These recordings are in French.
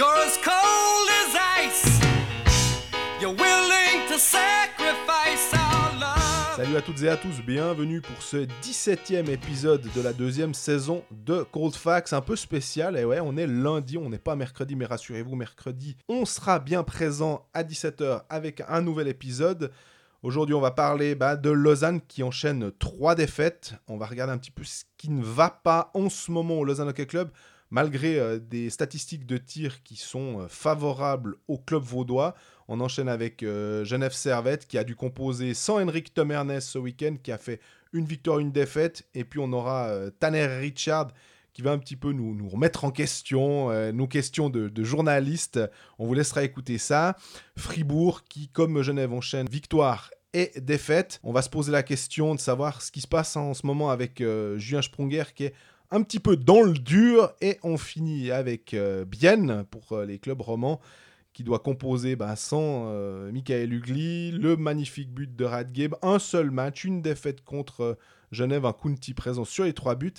You're as cold as ice. You're willing to sacrifice our love. Salut à toutes et à tous, bienvenue pour ce 17e épisode de la deuxième saison de Cold Facts, un peu spécial, et ouais, on est lundi, on n'est pas mercredi, mais rassurez-vous, mercredi, on sera bien présent à 17h avec un nouvel épisode. Aujourd'hui, on va parler bah, de Lausanne qui enchaîne trois défaites. On va regarder un petit peu ce qui ne va pas en ce moment au Lausanne Hockey Club, malgré euh, des statistiques de tir qui sont euh, favorables au club vaudois. On enchaîne avec euh, Genève Servette qui a dû composer sans Henrik Tomernes ce week-end, qui a fait une victoire, une défaite. Et puis on aura euh, Tanner Richard qui va un petit peu nous, remettre en question, euh, nos questions de, de journalistes. On vous laissera écouter ça. Fribourg qui, comme Genève, enchaîne victoire et défaite. On va se poser la question de savoir ce qui se passe en ce moment avec euh, Julien Sprunger qui est un petit peu dans le dur. Et on finit avec euh, Bienne pour euh, les clubs romans qui doit composer bah, sans euh, Michael Ugly, le magnifique but de Radgeb, un seul match, une défaite contre euh, Genève, un Kunti présent sur les trois buts.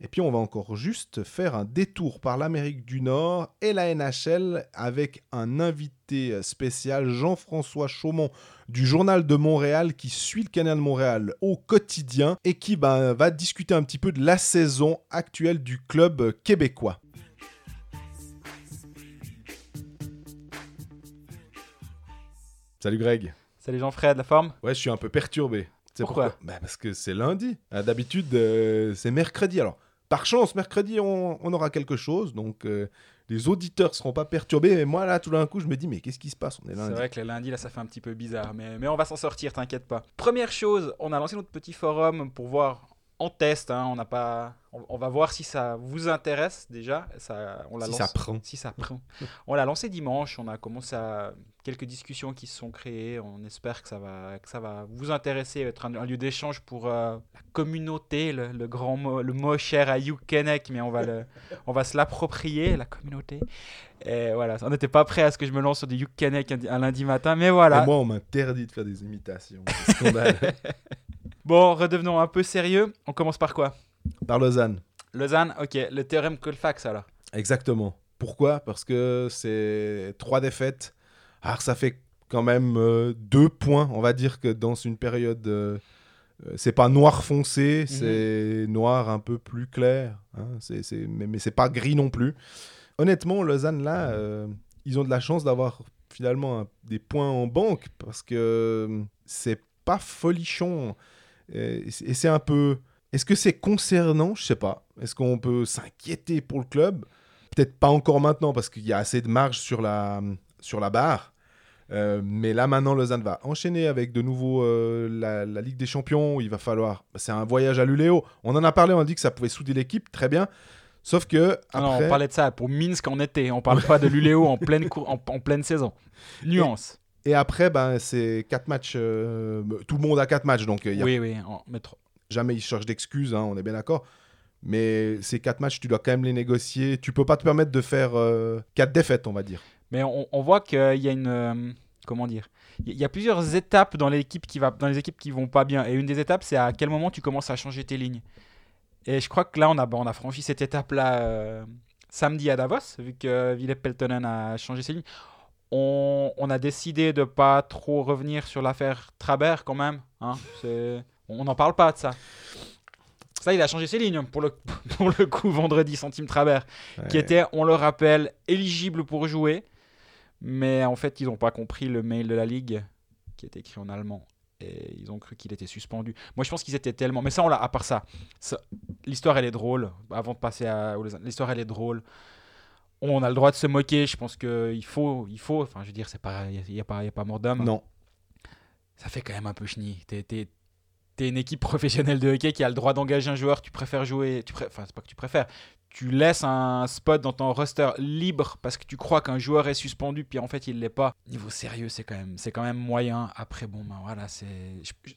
Et puis on va encore juste faire un détour par l'Amérique du Nord et la NHL avec un invité euh, spécial, Jean-François Chaumont du Journal de Montréal qui suit le Canal de Montréal au quotidien et qui bah, va discuter un petit peu de la saison actuelle du club euh, québécois. Salut Greg. Salut Jean-Fred, la forme? Ouais, je suis un peu perturbé. C'est Pourquoi? Bah, Parce que c'est lundi. Ah, D'habitude, euh, c'est mercredi. Alors, par chance, mercredi, on, on aura quelque chose. Donc, euh, les auditeurs seront pas perturbés. Mais moi, là, tout d'un coup, je me dis, mais qu'est-ce qui se passe? On est C'est vrai que le lundi, là, ça fait un petit peu bizarre, mais, mais on va s'en sortir, t'inquiète pas. Première chose, on a lancé notre petit forum pour voir en test, hein, on n'a pas... On, on va voir si ça vous intéresse déjà. Ça, on l'a Si lancé- ça prend. Si ça prend. on l'a lancé dimanche, on a commencé à... Quelques discussions qui se sont créées, on espère que ça va, que ça va vous intéresser, être un, un lieu d'échange pour euh, la communauté, le, le grand mot, le mot cher à Hugh Kennec, mais on va, le, on va se l'approprier, la communauté. Et voilà, on n'était pas prêt à ce que je me lance sur du Hugh Kennec un, un lundi matin, mais voilà. Et moi, on m'interdit de faire des imitations. C'est scandale. Bon, redevenons un peu sérieux. On commence par quoi? Par Lausanne. Lausanne, ok. Le théorème Colfax alors. Exactement. Pourquoi? Parce que c'est trois défaites. Alors, ça fait quand même euh, deux points. On va dire que dans une période. euh, euh, c'est pas noir foncé, c'est noir un peu plus clair. hein. C'est- c'est- mais mais c'est pas gris non plus. Honnêtement, Lausanne, là, euh, ils ont de la chance d'avoir finalement un- des points en banque parce que c'est pas folichon. Et, et c'est un peu. Est-ce que c'est concernant? Je sais pas. Est-ce qu'on peut s'inquiéter pour le club? Peut-être pas encore maintenant parce qu'il y a assez de marge sur la, sur la barre. Euh, mais là maintenant, Lausanne va enchaîner avec de nouveau euh, la, la Ligue des Champions. Il va falloir. C'est un voyage à l'Uléo. On en a parlé, on a dit que ça pouvait souder l'équipe, très bien. Sauf que non, on parlait de ça pour Minsk en été. On parle pas de l'Uléo en pleine en pleine saison. Nuance. Et après, ben c'est quatre matchs. euh, tout le monde a quatre matchs, donc y a Oui, oui. En, jamais il cherche d'excuses, hein, on est bien d'accord. Mais ces quatre matchs, tu dois quand même les négocier. Tu peux pas te permettre de faire euh, quatre défaites, on va dire. Mais on, on voit qu'il y a une. euh, comment dire Il y a plusieurs étapes dans l'équipe qui va dans les équipes qui vont pas bien. Et une des étapes, c'est à quel moment tu commences à changer tes lignes. Et je crois que là, on a, on a franchi cette étape-là euh, samedi à Davos, vu que Ville Peltonen a changé ses lignes. On, on a décidé de pas trop revenir sur l'affaire Trabert quand même. hein. On n'en parle pas de ça. Ça, il a changé ses lignes pour le, pour le coup vendredi, centime Trabert qui était, on le rappelle, éligible pour jouer. Mais en fait, ils n'ont pas compris le mail de la Ligue qui est écrit en allemand. Et ils ont cru qu'il était suspendu. Moi, je pense qu'ils étaient tellement. Mais ça, on l'a. À part ça, ça- l'histoire, elle est drôle. Avant de passer à. L'histoire, elle est drôle. On a le droit de se moquer. Je pense qu'il faut. Il faut. Enfin, je veux dire, c'est pas. Il n'y a, pas- y a pas mort d'homme. Non. Ça fait quand même un peu chenille. T'es, t'es- t'es une équipe professionnelle de hockey qui a le droit d'engager un joueur. Tu préfères jouer. Tu pré- Enfin, c'est pas que tu préfères. Tu laisses un spot dans ton roster libre parce que tu crois qu'un joueur est suspendu, puis en fait il l'est pas. Niveau sérieux, c'est quand même, c'est quand même moyen. Après, bon, ben voilà, c'est,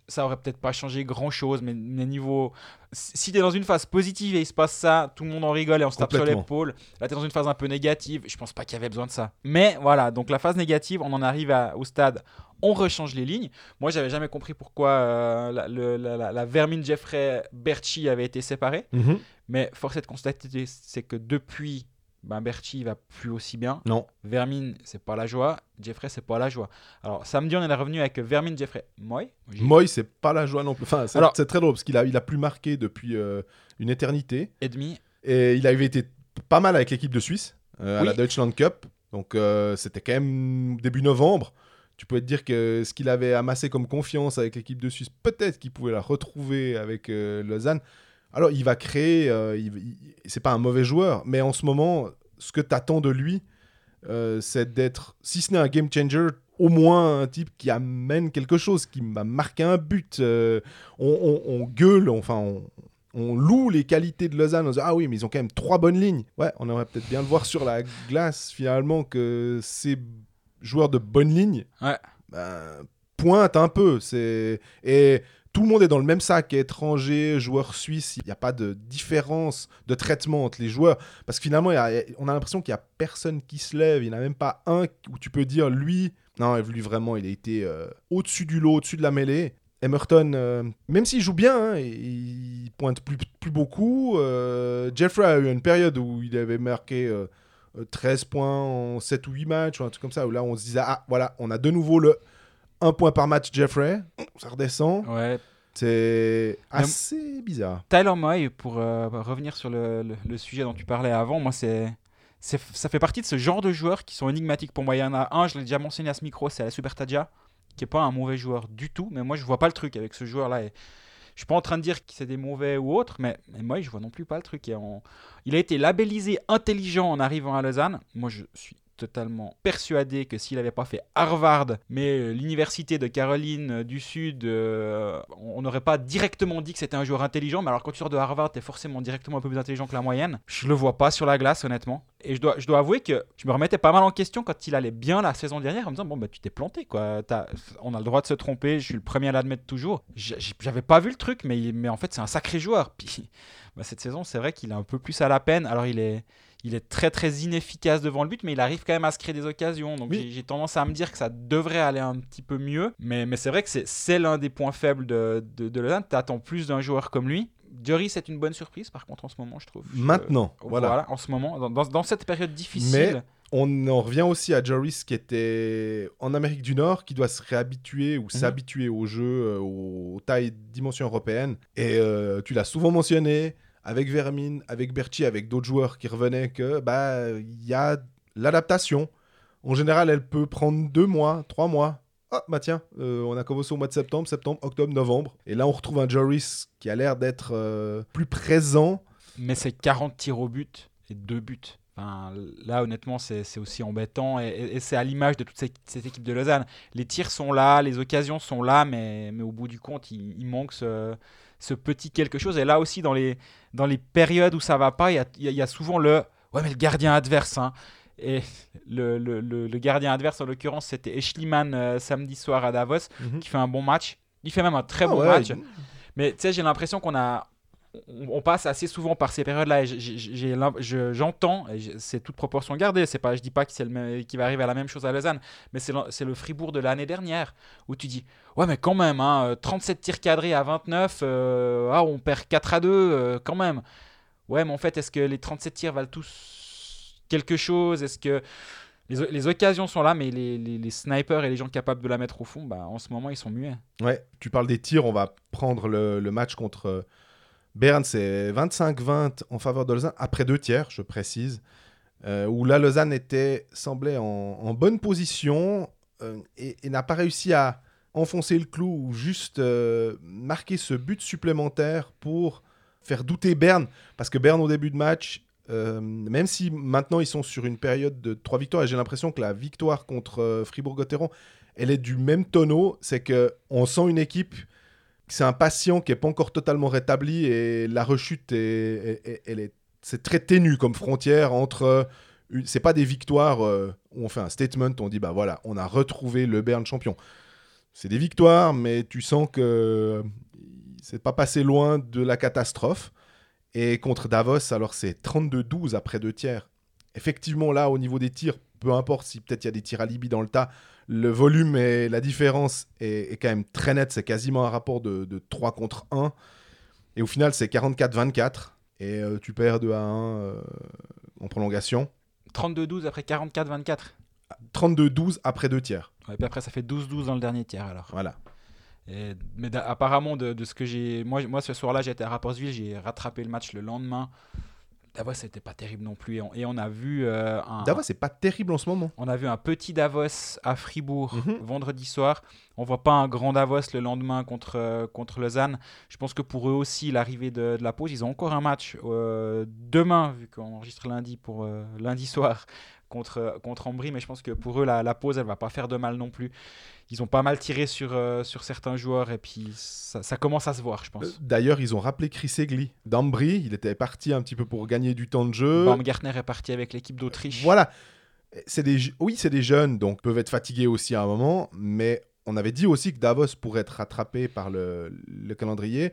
ça aurait peut-être pas changé grand chose, mais, mais niveau, si t'es dans une phase positive et il se passe ça, tout le monde en rigole et on se tape sur l'épaule. Là, t'es dans une phase un peu négative. Je pense pas qu'il y avait besoin de ça. Mais voilà, donc la phase négative, on en arrive à- au stade. On rechange les lignes. Moi, j'avais jamais compris pourquoi euh, la, le- la- la- la Vermine Jeffrey Berchi avait été séparée. Mhm. Mais force est de constater, c'est que depuis ben Berchi va plus aussi bien. Non. Vermin, c'est pas la joie. Jeffrey, c'est pas la joie. Alors samedi, on est revenu avec Vermin, Jeffrey, Moy. Moy, c'est pas la joie non plus. Enfin, c'est très drôle parce qu'il a, il a plus marqué depuis euh, une éternité. Et demi. Et il avait été pas mal avec l'équipe de Suisse euh, à la Deutschland Cup. Donc c'était quand même début novembre. Tu pouvais te dire que ce qu'il avait amassé comme confiance avec l'équipe de Suisse, peut-être qu'il pouvait la retrouver avec euh, Lausanne. Alors il va créer, euh, il- c'est pas un mauvais joueur, mais en ce moment, ce que tu attends de lui, euh, c'est d'être, si ce n'est un game changer, au moins un type qui amène quelque chose, qui va marquer un but. euh, on, gueule, enfin on, loue les qualités de Lausanne. Ah oui, mais ils ont quand même trois bonnes lignes. Ouais, on aurait peut-être bien le voir sur la glace finalement que ces joueurs de bonne ligne Ouais. ben, pointent un peu. C'est et tout le monde est dans le même sac, étrangers, joueurs suisses. Il n'y a pas de différence de traitement entre les joueurs parce que finalement, il y a- on a l'impression qu'il n'y a personne qui se lève. Il n'y en a même pas un où tu peux dire lui. Non, lui vraiment, il a été euh, au-dessus du lot, au-dessus de la mêlée. Emerton, euh, même s'il joue bien, hein, il il pointe plus, plus beaucoup. Euh, Jeffrey a eu une période où il avait marqué 13 points en 7 ou 8 matchs, ou un truc comme ça, où là on se disait, ah voilà, on a de nouveau le 1 point par match Jeffrey. Ça redescend. Ouais. C'est assez bizarre. Tyler Moy, pour euh, revenir sur le, le- le sujet dont tu parlais avant, moi, c'est, c'est, ça fait partie de ce genre de joueurs qui sont énigmatiques pour moi. Il y en a un, je l'ai déjà mentionné à ce micro, c'est la Super Tadja, qui est pas un mauvais joueur du tout, mais moi, je vois pas le truc avec ce joueur-là. Et je suis pas en train de dire que c'est des mauvais ou autres, mais, moi, je vois non plus pas le truc. Il a été labellisé intelligent en arrivant à Lausanne. Moi, je suis totalement persuadé que s'il n'avait pas fait Harvard, mais euh, l'université de Caroline euh, du Sud, euh, on n'aurait pas directement dit que c'était un joueur intelligent. Mais alors quand tu sors de Harvard, tu es forcément directement un peu plus intelligent que la moyenne. Je le vois pas sur la glace, honnêtement. Et je dois, je dois avouer que je me remettais pas mal en question quand il allait bien la saison dernière en me disant bon bah tu t'es planté quoi. On a le droit de se tromper. Je suis le premier à l'admettre toujours. J'avais pas vu le truc, mais, mais en fait c'est un sacré joueur. Puis bah, cette saison c'est vrai qu'il est un peu plus à la peine. Alors il est il est très très inefficace devant le but, mais il arrive quand même à se créer des occasions. Donc Oui. j'ai- tendance à me dire que ça devrait aller un petit peu mieux. Mais, mais c'est vrai que c'est- c'est l'un des points faibles de, de, de Lausanne. Tu attends plus d'un joueur comme lui. Jory, c'est une bonne surprise par contre en ce moment, je trouve. Maintenant, voilà. en ce moment, dans, dans- dans cette période difficile. On en revient aussi à Joris qui était en Amérique du Nord, qui doit se réhabituer ou s'habituer au jeu, euh, aux, aux tailles, dimensions européennes. Et euh, tu l'as souvent mentionné, avec Vermin, avec Berti, avec d'autres joueurs qui revenaient, que bah il y a l'adaptation. En général, elle peut prendre deux mois, trois mois. Ah bah tiens, euh, on a commencé au mois de septembre, septembre, octobre, novembre. Et là, on retrouve un Joris qui a l'air d'être euh, plus présent. Mais c'est 40 tirs au but et 2 buts. Enfin, là, honnêtement, c'est aussi embêtant. Et, c'est à l'image de toute cette, cette équipe de Lausanne. Les tirs sont là, les occasions sont là, mais, mais au bout du compte, il, il manque ce, ce petit quelque chose. Et là aussi, dans les, dans les périodes où ça va pas, il y a, il y souvent le Ouais, mais le gardien adverse. hein. Et le, le- le- le gardien adverse, en l'occurrence, c'était Eschliman euh, samedi soir à Davos, qui fait un bon match. Il fait même un très Ah bon ouais, match. il- Mais tu sais, j'ai l'impression qu'on a. On, passe assez souvent par ces périodes-là j'entends, c'est toute proportion gardée, c'est pas, je dis pas que va arriver à la même chose à Lausanne, mais c'est le, Fribourg de l'année dernière où tu dis Ouais, mais quand même, hein, euh, 37 tirs cadrés à 29, euh, ah, on perd 4 à 2, euh, quand même. Ouais, mais en fait, est-ce que les 37 tirs valent tous quelque chose? Est-ce que les, occasions sont là, mais les, les- snipers et les gens capables de la mettre au fond, bah, en ce moment, ils sont muets. Ouais, tu parles des tirs, on va prendre le, match contre euh, Berne, c'est 25-20 en faveur de après deux tiers, je précise, euh, où la Lausanne était, semblait en, bonne position euh, et, n'a pas réussi à enfoncer le clou ou juste euh, marquer ce but supplémentaire pour faire douter Berne, parce que Berne au début de match, même si maintenant ils sont sur une période de trois victoires, et j'ai l'impression que la victoire contre Fribourg-Gotteron, elle est du même tonneau, c'est que on sent une équipe, c'est un patient qui est pas encore totalement rétabli et la rechute est, elle est, c'est très ténu comme frontière entre, une- c'est pas des victoires euh, où on fait un statement, on dit bah voilà, on a retrouvé le Berne champion. C'est des victoires, mais tu sens que c'est pas passé loin de la catastrophe. Et contre Davos, alors c'est 32-12 après deux tiers. Effectivement, là, au niveau des tirs, peu importe si peut-être il y a des tirs à dans le tas, le volume et la différence est, est quand même très net. C'est quasiment un rapport de, de 3 contre 1. Et au final, c'est 44-24. Et euh, tu perds 2 à 1 euh, en prolongation. 32-12 après 44-24. 32-12 après deux tiers. Ouais, puis après, ça fait 12-12 dans le dernier tiers alors. Voilà. Et- mais apparemment, de, de ce que j'ai. Moi, moi, ce soir-là, j'étais à Rapperswil, j'ai rattrapé le match le lendemain. Davos, c'était pas terrible non plus. Et on, et on a vu euh, un. Davos, c'est pas terrible en ce moment. On a vu un petit Davos à Fribourg Mhm. vendredi soir. On voit pas un grand Davos le lendemain contre, euh, contre Lausanne. Je pense que pour eux aussi, l'arrivée de, de la pause, ils ont encore un match euh, demain, vu qu'on enregistre lundi pour lundi soir contre, contre Ambry. Mais je pense que pour eux, la, la pause, elle va pas faire de mal non plus. Ils ont pas mal tiré sur, euh, sur certains joueurs et puis ça, ça commence à se voir, je pense. Euh, D'ailleurs, ils ont rappelé Chris Egli d'Ambry. Il était parti un petit peu pour gagner du temps de jeu. Baumgartner est parti avec l'équipe d'Autriche. Voilà. C'est des, oui, c'est des jeunes, donc peuvent être fatigués aussi à un moment, mais on avait dit aussi que Davos pourrait être rattrapé par le, le calendrier.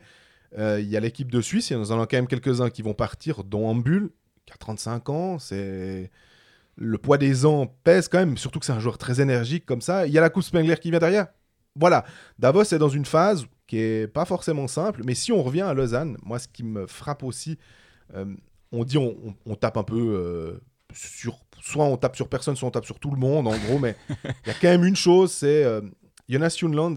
Euh, Il y a l'équipe de Suisse, il y en a quand même quelques-uns qui vont partir, dont Ambul, qui a 35 ans. C'est le poids des ans pèse quand même, surtout que c'est un joueur très énergique comme ça. Il y a la Coupe Spengler qui vient derrière. Voilà, Davos est dans une phase qui est pas forcément simple, mais si on revient à Lausanne, moi ce qui me frappe aussi, euh, on dit on, tape un peu euh, sur, soit on tape sur personne, soit on tape sur tout le monde en gros, mais il y a quand même une chose, c'est euh, Jonas Junland,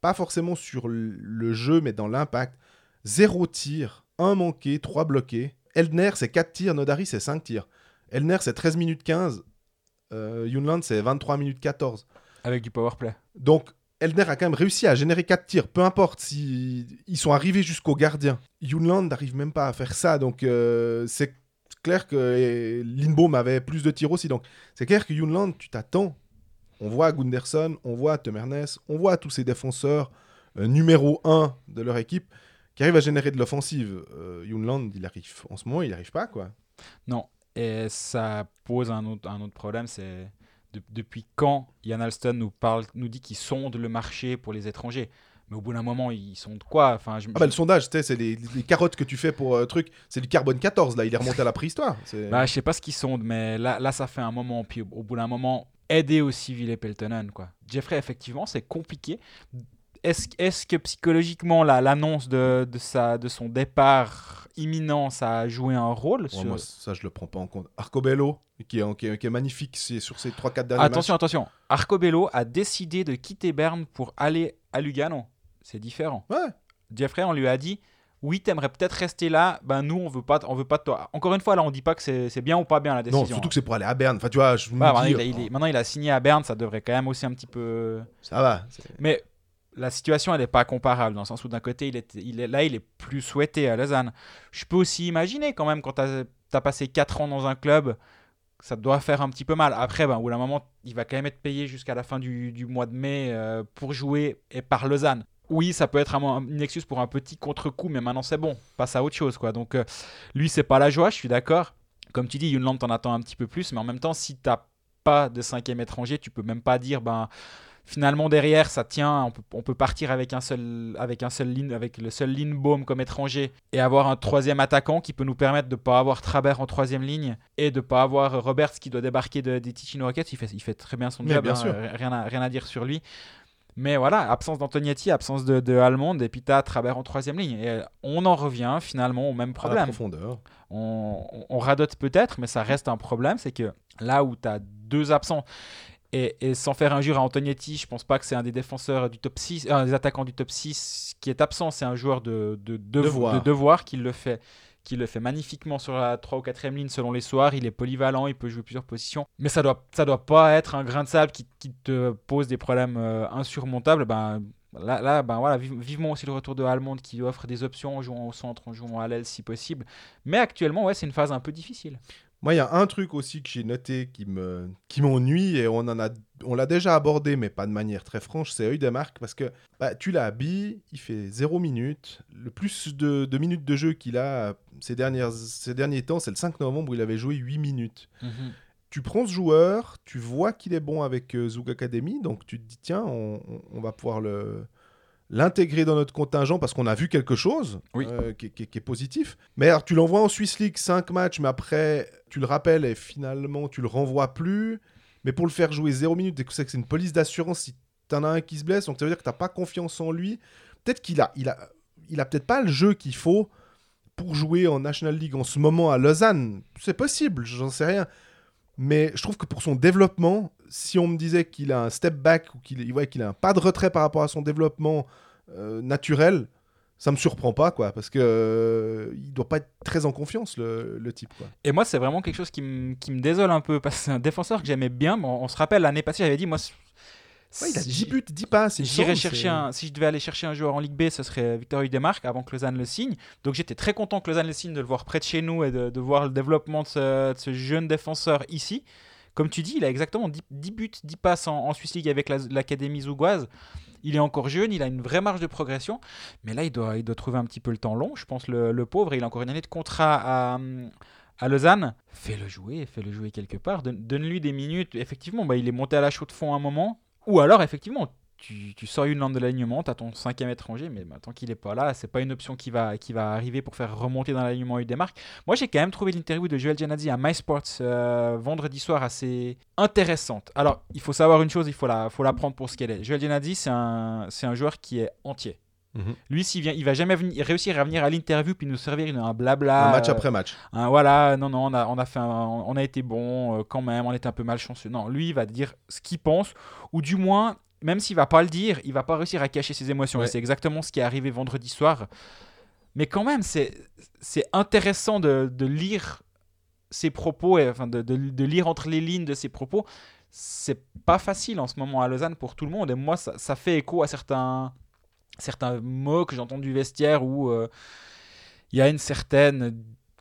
pas forcément sur le- jeu, mais dans l'impact, zéro tir, un manqué, trois bloqués. Eldner c'est 4 tirs, Nodari c'est 5 tirs. Eldner c'est 13 minutes 15, euh, Junland c'est 23 minutes 14. Avec du powerplay. Donc, Eldner a quand même réussi à générer 4 tirs, peu importe si ils sont arrivés jusqu'au gardien. Junland n'arrive même pas à faire ça, donc euh, c'est clair que Lindbaum avait plus de tirs aussi. Donc, c'est clair que Junland, tu t'attends. On voit Gunderson, on voit Temernes, on voit tous ces défenseurs euh, numéro 1 de leur équipe qui arrivent à générer de l'offensive. Euh, Junland, il arrive en ce moment, il arrive pas quoi. Non. Et ça pose un autre, un autre problème, c'est de- depuis quand Ian Alston nous, parle, nous dit qu'il sonde le marché pour les étrangers? Mais au bout d'un moment, ils sondent quoi? Enfin, je, Ah bah le sondage, c'est les, les carottes que tu fais pour euh, truc, c'est du carbone 14 là, il est remonté à la préhistoire. Bah, je sais pas ce qu'ils sondent, mais là, là, ça fait un moment. Puis au, au bout d'un moment, aider aussi Ville Peltonen, quoi. Jeffrey, effectivement, c'est compliqué. Est-ce est que psychologiquement, la- l'annonce de, de, sa, de son départ imminent, ça a joué un rôle Ouais, sur- moi, ça, je le prends pas en compte. Arcobello, qui est, qui est, qui est magnifique c'est sur ces 3-4 derniers Attention, attention. Arcobello a décidé de quitter Berne pour aller à Lugano. C'est différent. matchs. Ouais. Jeffrey, on lui a dit oui, t'aimerais peut-être rester là. Ben nous, on veut pas, on veut pas de toi. Encore une fois, là, on dit pas que c'est bien ou pas bien la décision. Non, surtout que c'est pour aller à Berne. Enfin, tu vois, je me maintenant, dis, il a, il est- maintenant, il a signé à Berne, ça devrait quand même aussi un petit peu. ça va. Mais la situation, elle n'est pas comparable, dans le sens où d'un côté, il est, là, il est plus souhaité à Lausanne. Je peux aussi imaginer quand même, quand tu as, passé 4 ans dans un club, ça doit faire un petit peu mal. Après, ben, au bout moment, il va quand même être payé jusqu'à la fin du, du mois de mai euh, pour jouer et par Lausanne. Oui, ça peut être un- une excuse pour un petit contre-coup, mais maintenant c'est bon, passe à autre chose. quoi. Donc euh, lui, c'est pas la joie, je suis d'accord. Comme tu dis, Yunland t'en attend un petit peu plus, mais en même temps, si t'as pas de cinquième étranger, tu peux même pas dire, ben finalement derrière ça tient, on peut, on peut partir avec un seul, avec un seul ligne, avec le seul Lindbaum comme étranger et avoir un troisième attaquant qui peut nous permettre de pas avoir Trabert en troisième ligne et de pas avoir Roberts qui doit débarquer de- des Ticino Rockets. Il fait, il fait très bien son Mais job, bien hein, sûr. rien, à, rien à dire sur lui. Mais voilà, absence d'Antonietti, absence de, de Allemande et puis t'as Trabert en troisième ligne. Et on en revient finalement au même À la problème profondeur. on, on- on radote peut-être, mais ça reste un problème, c'est que là où tu as deux absents, et, et sans faire injure à Antonietti, je pense pas que c'est un des défenseurs du top 6, un des attaquants du top 6 qui est absent, c'est un joueur de, de, de- Devoir. de devoir qui le fait qui le fait magnifiquement sur la 3 ou 4 ligne selon les soirs, il est polyvalent, il peut jouer plusieurs positions, mais ça doit ça doit pas être un grain de sable qui, qui te pose des problèmes euh, insurmontables, ben Là, là ben voilà, vive- vivement aussi le retour de Allemande qui offre des options en jouant au centre, en jouant à l'aile si possible. Mais actuellement, ouais, c'est une phase un peu difficile. Moi, il y a un truc aussi que j'ai noté qui me qui m'ennuie et on en a on l'a déjà abordé mais pas de manière très franche, c'est Eudemark parce que bah, tu l'as habillé, il fait 0 minutes. Le plus de, de minutes de jeu qu'il a ces, dernières, ces derniers temps, c'est le 5 novembre où il avait joué 8 minutes. Tu prends ce joueur, tu vois qu'il est bon avec euh, Zug Academy, donc tu te dis tiens, on, on- on va pouvoir le l'intégrer dans notre contingent parce qu'on a vu quelque chose Oui. euh, qui, qui- qui est positif. Mais alors tu l'envoies en Swiss League 5 matchs, mais après tu le rappelles et finalement tu le renvoies plus. Mais pour le faire jouer 0 minutes, que c'est une police d'assurance si t'en as un qui se blesse, donc ça veut dire que t'as pas confiance en lui. Peut-être qu'il a, il a, il a peut-être pas le jeu qu'il faut pour jouer en National League en ce moment à Lausanne, c'est possible, j'en sais rien. Mais je trouve que pour son développement, si on me disait qu'il a un step back ou qu'il ouais, qu'il a un pas de retrait par rapport à son développement euh, naturel, ça me surprend pas, quoi, parce que euh, il doit pas être très en confiance, le, type. Et moi, c'est vraiment quelque chose qui me désole un peu, parce que c'est un défenseur que j'aimais bien. on, on se rappelle, l'année passée, j'avais dit, moi, Ouais, il a si- 10 buts, 10 passes. J'irais chercher un, si je devais aller chercher un joueur en Ligue B, ce serait Victor Hudemark avant que Lausanne le signe. Donc j'étais très content que Lausanne le signe, de le voir près de chez nous et de, de voir le développement de ce, de ce jeune défenseur ici. Comme tu dis, il a exactement 10, 10 buts, 10 passes en, en Swiss League avec la- l'Académie zougoise. Il est encore jeune, il a une vraie marge de progression. Mais là, il doit, il doit trouver un petit peu le temps long. Je pense le, le pauvre, il a encore une année de contrat à, à Lausanne. Fais-le jouer, fais-le jouer quelque part. Donne- Donne-lui des minutes. Effectivement, bah, il est monté à la chaux de fond un moment. Ou alors, effectivement, tu, tu sors une lande de l'alignement, tu as ton cinquième étranger, mais bah, tant qu'il n'est pas là, c'est pas une option qui va, qui va arriver pour faire remonter dans l'alignement eu des marques. Moi, j'ai quand même trouvé l'interview de Joel Janadi à MySports euh, vendredi soir assez intéressante. Alors, il faut savoir une chose, il faut la, faut la prendre pour ce qu'elle est. Joel Janadi, c'est un, c'est un joueur qui est entier. Mhm. Lui, s'il vient, il va jamais venir, réussir à venir à l'interview puis nous servir une- un blabla. un match euh, après match. un voilà, non, non, on a, on a, fait un- on a été bon euh, quand même, on était un peu malchanceux. Non, lui, il va dire ce qu'il pense, ou du moins, même s'il va pas le dire, il va pas réussir à cacher ses émotions. Ouais. Et c'est exactement ce qui est arrivé vendredi soir. Mais quand même, c'est c'est intéressant de, de lire ses propos, et, enfin, de, de- de lire entre les lignes de ses propos. C'est pas facile en ce moment à Lausanne pour tout le monde. Et moi, ça, ça fait écho à certains, certains mots que j'entends du vestiaire où euh, il y a une certaine,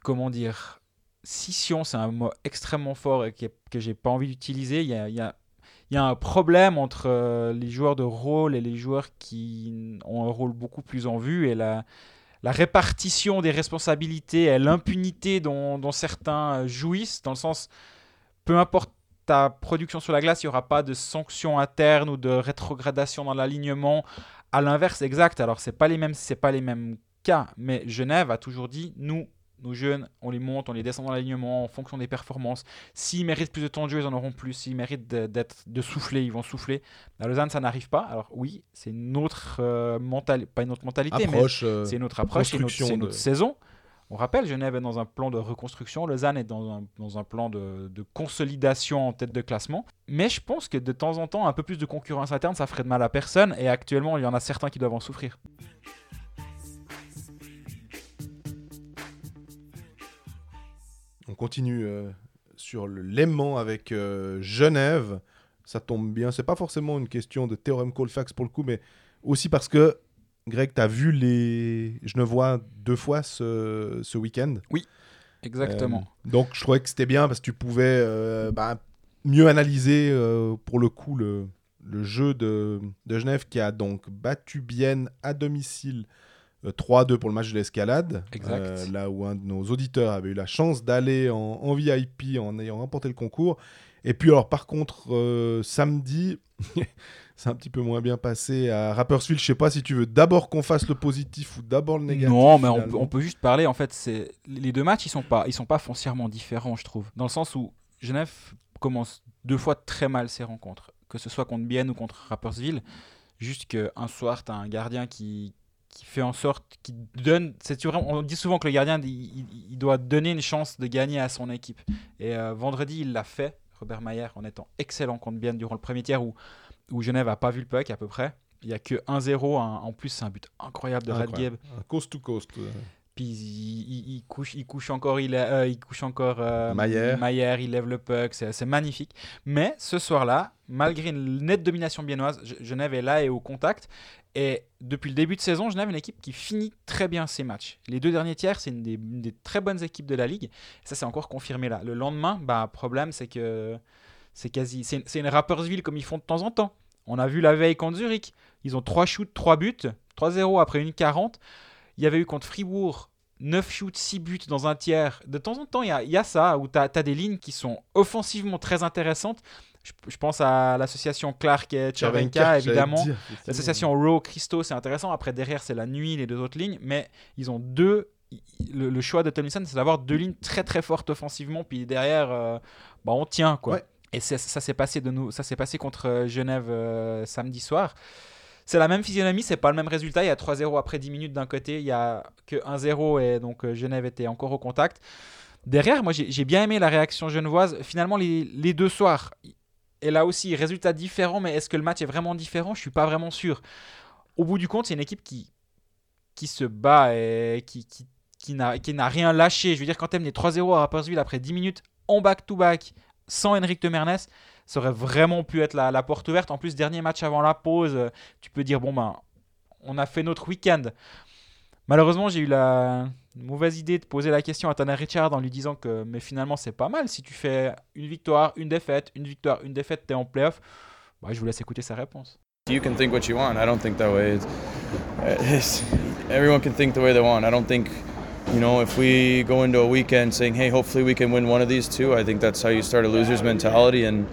comment dire, scission, c'est un mot extrêmement fort et qui est- que j'ai pas envie d'utiliser. Il y a, y a- y a un problème entre euh, les joueurs de rôle et les joueurs qui ont un rôle beaucoup plus en vue et la, la répartition des responsabilités et l'impunité dont, dont certains euh, jouissent, dans le sens, peu importe ta production sur la glace, il n'y aura pas de sanctions internes ou de rétrogradation dans l'alignement. À l'inverse, exact. Alors, c'est pas les mêmes, c'est pas les mêmes cas, mais Genève a toujours dit, nous, nos jeunes, on les monte, on les descend dans l'alignement en fonction des performances. S'ils méritent plus de temps de jeu, ils en auront plus. S'ils méritent de, d'être, de souffler, ils vont souffler. À Lausanne, ça n'arrive pas. Alors oui, c'est une autre euh, mentalité, pas une autre mentalité, mais euh, c'est une autre approche, c'est de- autre saison. On rappelle, Genève est dans un plan de reconstruction, Lausanne est dans un, plan de, consolidation en tête de classement. Mais je pense que de temps en temps, un peu plus de concurrence interne, ça ferait de mal à personne. Et actuellement, il y en a certains qui doivent en souffrir. On continue euh, sur l'aimant avec euh, Genève. Ça tombe bien. C'est pas forcément une question de théorème Colfax pour le coup, mais aussi parce que Greg, tu as vu les Genevois deux fois ce, ce week-end. Exactement. Euh, donc je trouvais que c'était bien parce que tu pouvais euh, bah, mieux analyser euh, pour le coup le, le jeu de, de Genève qui a donc battu Bienne à domicile euh, 3-2 pour le match de l'escalade. Exact. Là où un de nos auditeurs avait eu la chance d'aller en, en VIP en ayant remporté le concours. Et puis alors par contre samedi, c'est un petit peu moins bien passé à Rapperswil. Je sais pas si tu veux d'abord qu'on fasse le positif ou d'abord le négatif. Non, mais on peut, finalement. on peut juste parler. En fait, c'est les deux matchs, ils sont pas, ils sont pas foncièrement différents, je trouve, dans le sens où Genève commence deux fois très mal ses rencontres, que ce soit contre Bienne ou contre Rapperswil. Juste qu'un soir, tu as un gardien qui, qui fait en sorte, qui donne. C'est on dit souvent que le gardien, il doit donner une chance de gagner à son équipe. Et euh, vendredi, il l'a fait, Robert Mayer, en étant excellent contre Bienne durant le premier tiers où, où Genève a pas vu le puck à peu près. Il y a que 1-0. un- En plus, c'est un but incroyable de. Radgeb. Coast to coast. Puis il, il- il couche, il couche encore, il, euh, il couche encore euh, Maillère. Maillère, il lève le puck, c'est magnifique. Mais ce soir-là, malgré une nette domination biennoise, Ge- Genève est là et au contact. Et depuis le début de saison, Genève est une équipe qui finit très bien ses matchs. Les deux derniers tiers, c'est une des, une des très bonnes équipes de la ligue. Ça, c'est encore confirmé là. Le lendemain, bah, problème, c'est que c'est quasi, c'est une, Rappersville comme ils font de temps en temps. On a vu la veille contre Zurich. Ils ont 3 shoots, 3 buts, 3-0 après une 40. Il y avait eu contre Fribourg 9 shoots, 6 buts dans un tiers. De temps en temps, il y a, il y a ça, où tu as, des lignes qui sont offensivement très intéressantes. Je, je pense à l'association Clark et Chervenka, j'allais évidemment. L'association Row Christo, c'est intéressant. Après, derrière, c'est la nuit, les deux autres lignes. Mais ils ont deux. Le, le choix de Tomlinson, c'est d'avoir deux lignes très très fortes offensivement. Puis derrière, euh, bah, on tient. quoi. Ouais. Et ça s'est passé, de nous, ça s'est passé contre euh, Genève euh, samedi soir. c'est la même physionomie, c'est pas le même résultat. Il y a 3-0 après 10 minutes d'un côté, il y a que 1-0 et donc euh, Genève était encore au contact. Derrière, moi j'ai bien aimé la réaction genevoise. Finalement, les, deux soirs, et là aussi, résultat différent, mais est-ce que le match est vraiment différent? Je suis pas vraiment sûr. Au bout du compte, c'est une équipe qui, qui se bat et qui, qui, qui n'a rien lâché. Je veux dire, quand tu les 3-0 à Rapperswil après 10 minutes en back-to-back, sans Henrik Temernes, ça aurait vraiment pu être la, porte ouverte. En plus, dernier match avant la pause, tu peux dire, bon ben, on a fait notre week-end. Malheureusement, j'ai eu la mauvaise idée de poser la question à Tanner Richard en lui disant que mais finalement c'est pas mal si tu fais une victoire, une défaite, une victoire, une défaite, t'es en playoff. Bah, je vous laisse écouter sa réponse. You can think what you want. I don't think that way. It's, everyone can think the way they want. I don't think, you know, if we go into a weekend saying, hey, hopefully we can win one of these two, I think that's how you start a loser's mentality. And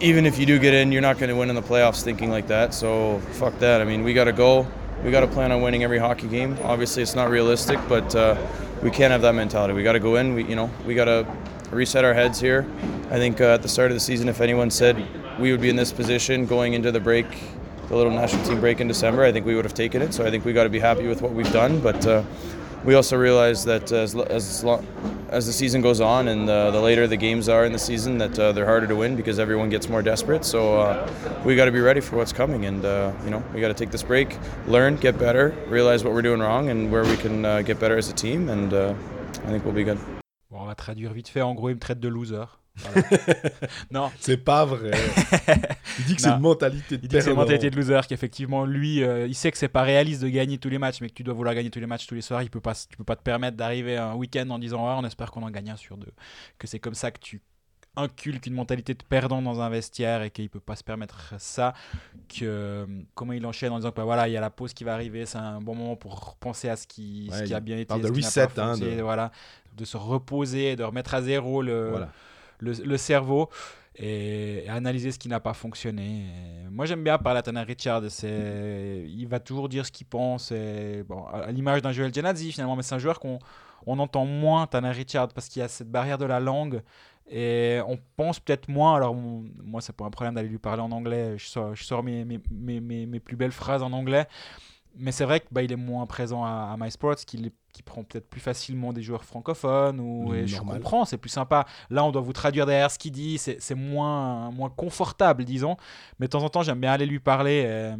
even if you do get in, you're not going to win in the playoffs thinking like that. So fuck that. I mean, we got to go. We got to plan on winning every hockey game. Obviously, it's not realistic, but uh, we can't have that mentality. We got to go in. We, you know, we got to reset our heads here. I think uh, at the start of the season, if anyone said we would be in this position going into the break, the little national team break in December, I think we would have taken it. So I think we got to be happy with what we've done. But uh, we also realize that as, as, long, as the season goes on and uh, the later the games are in the season, that uh, they're harder to win because everyone gets more desperate. So uh, we got to be ready for what's coming, and uh, you know we got to take this break, learn, get better, realize what we're doing wrong, and where we can uh, get better as a team, and uh, I think we'll be good. Bon, on va traduire vite fait. En gros, il me traite de loser. non. C'est pas vrai. Il dit que c'est une mentalité de Il dit que c'est une mentalité de loser, qu'effectivement, lui, euh, il sait que c'est pas réaliste de gagner tous les matchs, mais que tu dois vouloir gagner tous les matchs tous les soirs. Il peut pas, tu peux pas te permettre d'arriver un week-end en disant on espère qu'on en gagne un sur deux. Que c'est comme ça que tu inculques une mentalité de perdant dans un vestiaire et qu'il peut pas se permettre ça. Que comment il enchaîne en disant que bah, voilà, il y a la pause qui va arriver, c'est un bon moment pour penser à ce qui, ce qui a bien été, ce de reset, hein, de... voilà, de se reposer, de remettre à zéro le. Voilà le, cerveau et, analyser ce qui n'a pas fonctionné. moi, j'aime bien parler à Tanner Richard. Il va toujours dire ce qu'il pense. À l'image d'un Joel Genazzi, finalement, mais c'est un joueur qu'on on entend moins, Tanner Richard, parce qu'il y a cette barrière de la langue. Et on pense peut-être moins. Alors, moi, c'est pas un problème d'aller lui parler en anglais. Je sors, je sors mes, mes, mes, mes, plus belles phrases en anglais mais c'est vrai qu'il bah, est moins présent à, à MySports, qu'il qui prend peut-être plus facilement des joueurs francophones. Ou, et je comprends, c'est plus sympa. Là, on doit vous traduire derrière ce qu'il dit, c'est moins, moins confortable, disons. Mais de temps en temps, j'aime bien aller lui parler. Et,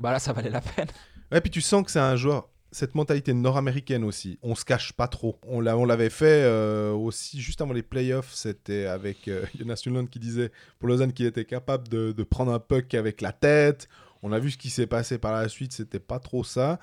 bah là, ça valait la peine. Ouais, puis tu sens que c'est un joueur cette mentalité nord-américaine aussi. On se cache pas trop. On l'avait fait euh, aussi juste avant les playoffs. C'était avec euh, Jonas Nulund qui disait pour Lausanne qu'il était capable de, de, prendre un puck avec la tête. On a vu ce qui s'est passé par la suite, c'était pas trop ça.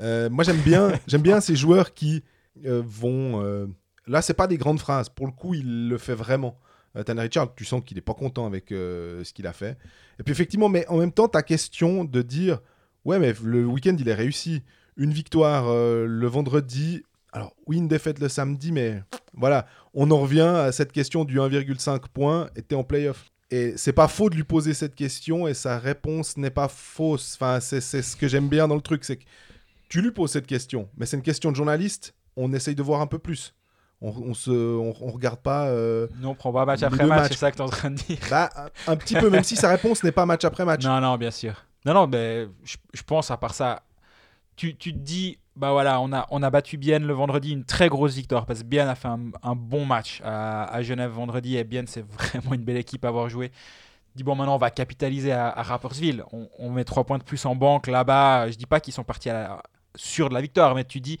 Euh, moi, j'aime bien, j'aime bien ces joueurs qui euh, vont. Euh, là, c'est pas des grandes phrases. Pour le coup, il le fait vraiment. Tanner Richard, tu sens qu'il est pas content avec ce qu'il a fait. Et puis effectivement, mais en même temps, ta question de dire, ouais, mais le week-end il est réussi. Une victoire le vendredi. Alors oui, une défaite le samedi, mais voilà, on en revient à cette question du 1,5 points et t'es en playoff. Et c'est pas faux de lui poser cette question et sa réponse n'est pas fausse. Enfin, c'est ce que j'aime bien dans le truc, c'est que tu lui poses cette question, mais c'est une question de journaliste. On essaye de voir un peu plus. On, on se, on, regarde pas. Euh, non, on prend pas match après match, c'est ça que tu es en train de dire. Bah, un, petit peu, même si sa réponse n'est pas match après match. Non, non, bien sûr. Non, non, mais je, je pense à part ça, tu, tu te dis bah voilà, on a, on a battu Bienne le vendredi, une très grosse victoire, parce que Bienne a fait un, bon match à, Genève vendredi, et Bienne, c'est vraiment une belle équipe à avoir joué. Dis bon, maintenant on va capitaliser à, à On, met trois points de plus en banque là-bas. Je dis pas qu'ils sont partis à sur de la victoire, mais tu dis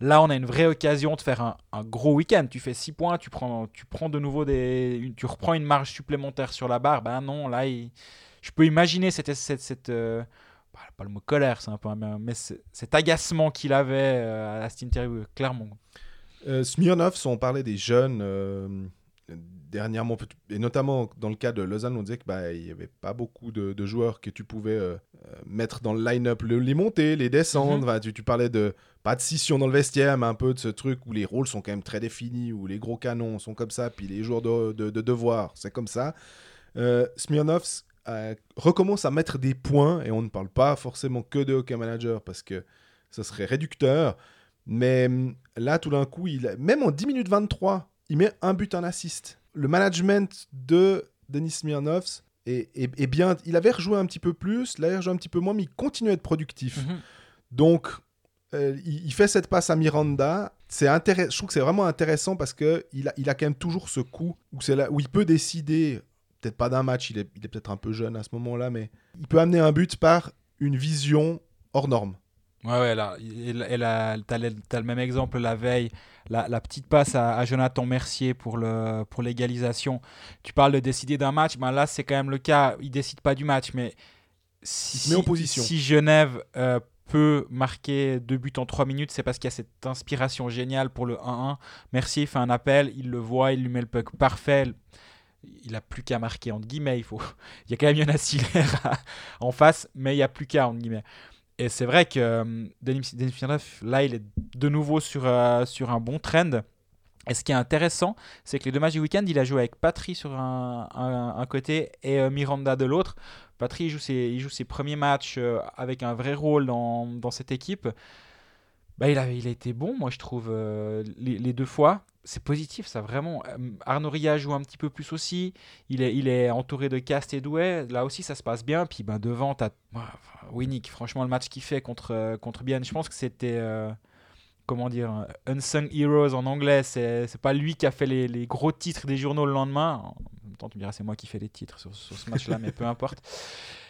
là on a une vraie occasion de faire un, gros week-end. Tu fais six points, tu prends, tu prends de nouveau des, tu reprends une marge supplémentaire sur la barre. Ben non, là je peux imaginer cette, cette, cette euh, pas le mot colère, c'est un peu mais cet agacement qu'il avait euh, à cette interview, clairement. Euh, Smirnov, on parlait des jeunes dernièrement, et notamment dans le cas de Lausanne, on disait qu'il bah, n'y avait pas beaucoup de, joueurs que tu pouvais mettre dans le line-up, les monter, les descendre. Mhm. tu, parlais de pas de scission dans le vestiaire, mais un peu de ce truc où les rôles sont quand même très définis, où les gros canons sont comme ça, puis les joueurs de, de devoir, c'est comme ça. Smirnov, recommence à mettre des points, et on ne parle pas forcément que de hockey manager parce que ça serait réducteur, mais hum, là tout d'un coup, il, même en 10 minutes 23, il met un but, en assist. Le management de Denis Smirnovs est bien. Il avait rejoué un petit peu plus, là il rejoue un petit peu moins, mais il continue à être productif. Mhm. Donc, euh, il, il fait cette passe à Miranda. C'est Je trouve que c'est vraiment intéressant parce que il a, il a quand même toujours ce coup où, c'est là, où il peut décider, peut-être pas d'un match, il est, il est peut-être un peu jeune à ce moment-là, mais il peut amener un but par une vision hors norme. Ouais, ouais, là, et, là, t'as le, t'as le même exemple la veille, la, la petite passe à, à Jonathan Mercier pour le pour l'égalisation. Tu parles de décider d'un match, ben là c'est quand même le cas. Il décide pas du match, mais si, en position. Genève euh, peut marquer deux buts en trois minutes, c'est parce qu'il y a cette inspiration géniale pour le 1-1. Mercier fait un appel, il le voit, il lui met le puck parfait. Il a plus qu'à marquer entre guillemets. Il faut, il y a quand même Jonas Hiller en face, mais il y a plus qu'à entre guillemets. Et c'est vrai que euh, Denis là, il est de nouveau sur, euh, sur un bon trend. Et ce qui est intéressant, c'est que les deux matchs du week-end, il a joué avec Patry sur un, un- côté et euh, Miranda de l'autre. Patry, il joue, ses, il joue ses premiers matchs avec un vrai rôle dans, dans cette équipe. Bah, il, a, il a été bon, moi, je trouve, euh, les, deux fois. C'est positif, ça, vraiment. Euh, Arnaud joue un petit peu plus aussi. Il est, il est entouré de Cast et Douai. Là aussi, ça se passe bien. Puis ben, devant, tu as Winnick. Franchement, le match qu'il fait contre, euh, contre Bienne, je pense que c'était. comment dire Unsung Heroes en anglais. C'est pas lui qui a fait les, gros titres des journaux le lendemain. En même temps, tu me diras, c'est moi qui fais les titres sur ce match-là, mais peu importe.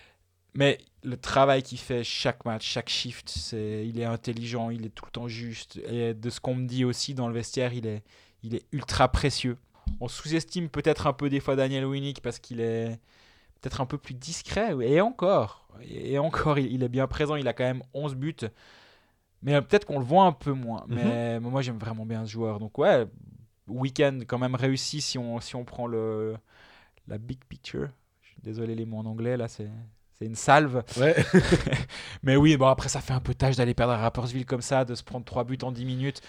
Mais le travail qu'il fait chaque match, chaque shift, c'est, il est intelligent, il est tout le temps juste. Et de ce qu'on me dit aussi dans le vestiaire, il est, il est ultra précieux. On sous-estime peut-être un peu des fois Daniel Winnick parce qu'il est peut-être un peu plus discret. Et encore, et encore, il est bien présent. Il a quand même 11 buts. Mais euh, peut-être qu'on le voit un peu moins. Mais moi, j'aime vraiment bien ce joueur. Donc, ouais, week-end quand même réussi si on, si on prend le, la big picture. Je suis désolé les mots en anglais, là, c'est. C'est une salve. Ouais. Mais oui, bon, après, ça fait un peu tâche d'aller perdre à Rappersville comme ça, de se prendre 3 buts en 10 minutes.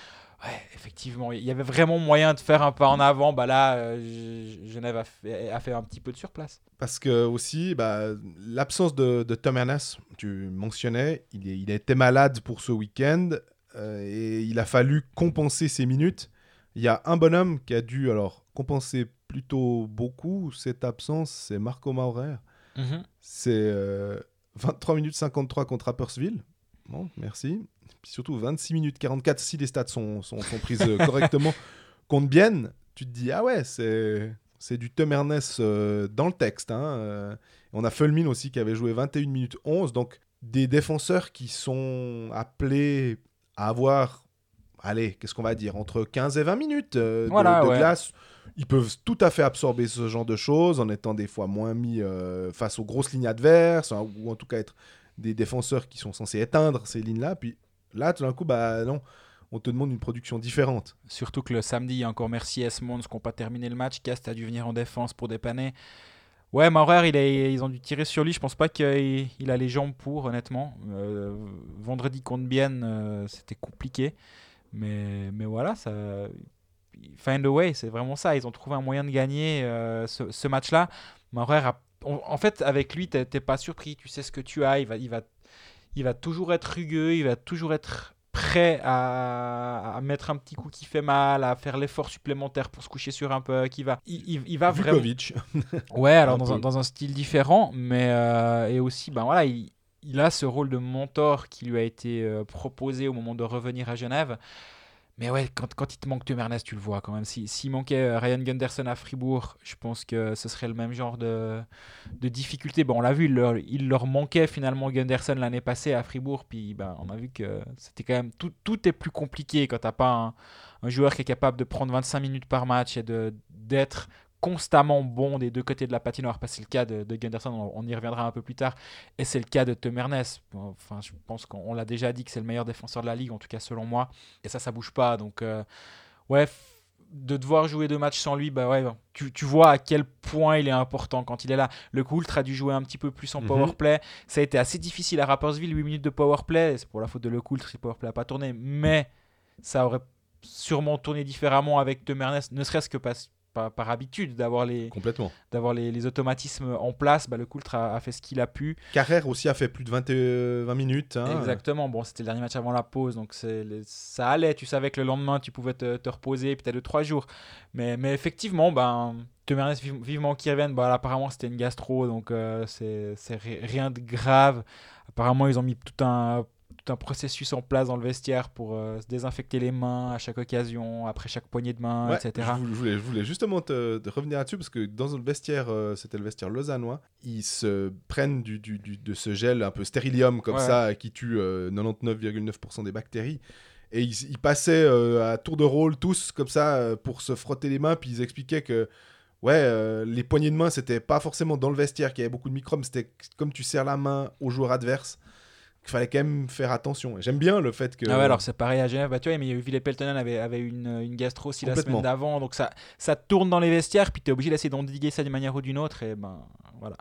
Ouais, effectivement, il y avait vraiment moyen de faire un pas en avant. Bah là, euh, Genève a fait, a fait un petit peu de surplace. Parce que aussi, bah, l'absence de, de Tom Ernest, tu mentionnais, il, est- il été malade pour ce week-end euh, et il a fallu compenser ses minutes. Il y a un bonhomme qui a dû alors compenser plutôt beaucoup cette absence, c'est Marco Maurer. C'est euh, 23 minutes 53 contre Rappersville. Bon, merci. Puis surtout 26 minutes 44 si les stats sont, sont, sont prises euh, correctement contre Bienne. Tu te dis, ah ouais, c'est, c'est du Tom Ernest euh, dans le texte. hein, euh. On a Fulmin aussi qui avait joué 21 minutes 11. Donc des défenseurs qui sont appelés à avoir, allez, qu'est-ce qu'on va dire, entre 15 et 20 minutes euh, de, Voilà, de ouais. glace. Ils peuvent tout à fait absorber ce genre de choses en étant des fois moins mis euh, face aux grosses lignes adverses, hein, ou en tout cas être des défenseurs qui sont censés éteindre ces lignes-là. Puis là, tout d'un coup, bah non, on te demande une production différente. Surtout que le samedi, il y a encore Merci Esmonds qui n'ont pas terminé le match. Cast a dû venir en défense pour dépanner. Ouais, Maurer, il ils ont dû tirer sur lui. Je pense pas qu'il il a les jambes pour, honnêtement. Euh, vendredi contre Bienne, euh, c'était compliqué. Mais, mais voilà, ça. Find a way, c'est vraiment ça. Ils ont trouvé un moyen de gagner euh, ce, ce match-là. Maurer, a- en, fait, avec lui, t'es pas surpris. Tu sais ce que tu as. Il va, il va, il va toujours être rugueux. Il va toujours être prêt à, à mettre un petit coup qui fait mal, à faire l'effort supplémentaire pour se coucher sur un peu, qui va, il, il- il va vraiment. Ouais, alors Un dans un, peu. dans un style différent, mais euh, et aussi, ben voilà, il, il a ce rôle de mentor qui lui a été euh, proposé au moment de revenir à Genève. Mais ouais, quand, quand il te manque Tom Ernest, tu le vois quand même. Si- S'il manquait euh, Ryan Gunderson à Fribourg, je pense que ce serait le même genre de, de difficulté. On l'a vu, il leur, manquait finalement Gunderson l'année passée à Fribourg. Puis ben, on a vu que c'était quand même. Tout, est plus compliqué quand t'as pas un, un joueur qui est capable de prendre 25 minutes par match et d'être constamment bon des deux côtés de la patinoire. Parce que c'est le cas de, de Gunderson, on, on y reviendra un peu plus tard. Et c'est le cas de Tom Ernest. Enfin, je pense qu'on on l'a déjà dit que c'est le meilleur défenseur de la ligue, en tout cas selon moi. Et ça, ça bouge pas. Donc, euh, ouais, de devoir jouer deux matchs sans lui, bah ouais, tu, tu vois à quel point il est important quand il est là. Le Coultre a dû jouer un petit peu plus en Mhm. powerplay. Ça a été assez difficile à Rappersville, 8 minutes de powerplay. C'est pour la faute de Le Coultre si le powerplay n'a pas tourné. Mais ça aurait sûrement tourné différemment avec Tom Ernest, ne serait-ce que parce, par, par habitude d'avoir les, Complètement. les, les automatismes en place. Bah, le Coultre a, a fait ce qu'il a pu. Carrère aussi a fait plus de 20, euh, 20 minutes. hein. Exactement. Bon, c'était le dernier match avant la pause, donc les- ça allait. Tu savais que le lendemain, tu pouvais te, te reposer, peut-être deux trois jours. Mais, mais effectivement, ben, Temernes vive- vivement qu'il revienne. Bah, apparemment, c'était une gastro, donc euh, c'est c'est ri- rien de grave. Apparemment, ils ont mis tout un tout un processus en place dans le vestiaire pour euh, se désinfecter les mains à chaque occasion, après chaque poignée de main, Ouais, etc. Je, vou- je voulais, je voulais justement te, te revenir là-dessus parce que dans le vestiaire, euh, c'était le vestiaire lausannois, ils se prennent du, du- du- de ce gel un peu stérilium comme Ouais. ça qui tue euh, 99,9% des bactéries. Et ils, ils passaient euh, à tour de rôle tous comme ça euh, pour se frotter les mains. Puis ils expliquaient que ouais, euh, les poignées de main, c'était pas forcément dans le vestiaire qu'il y avait beaucoup de microbes, c'était comme tu serres la main au joueur adverse. Fallait quand même faire attention. J'aime bien le fait que. Ah ouais, alors c'est pareil à Genève. Bah, tu vois, mais Ville Peltonen avait, avait une, une gastro aussi la semaine d'avant. Donc ça, ça tourne dans les vestiaires, puis tu es obligé d'essayer d'endiguer ça d'une manière ou d'une autre. Et ben voilà.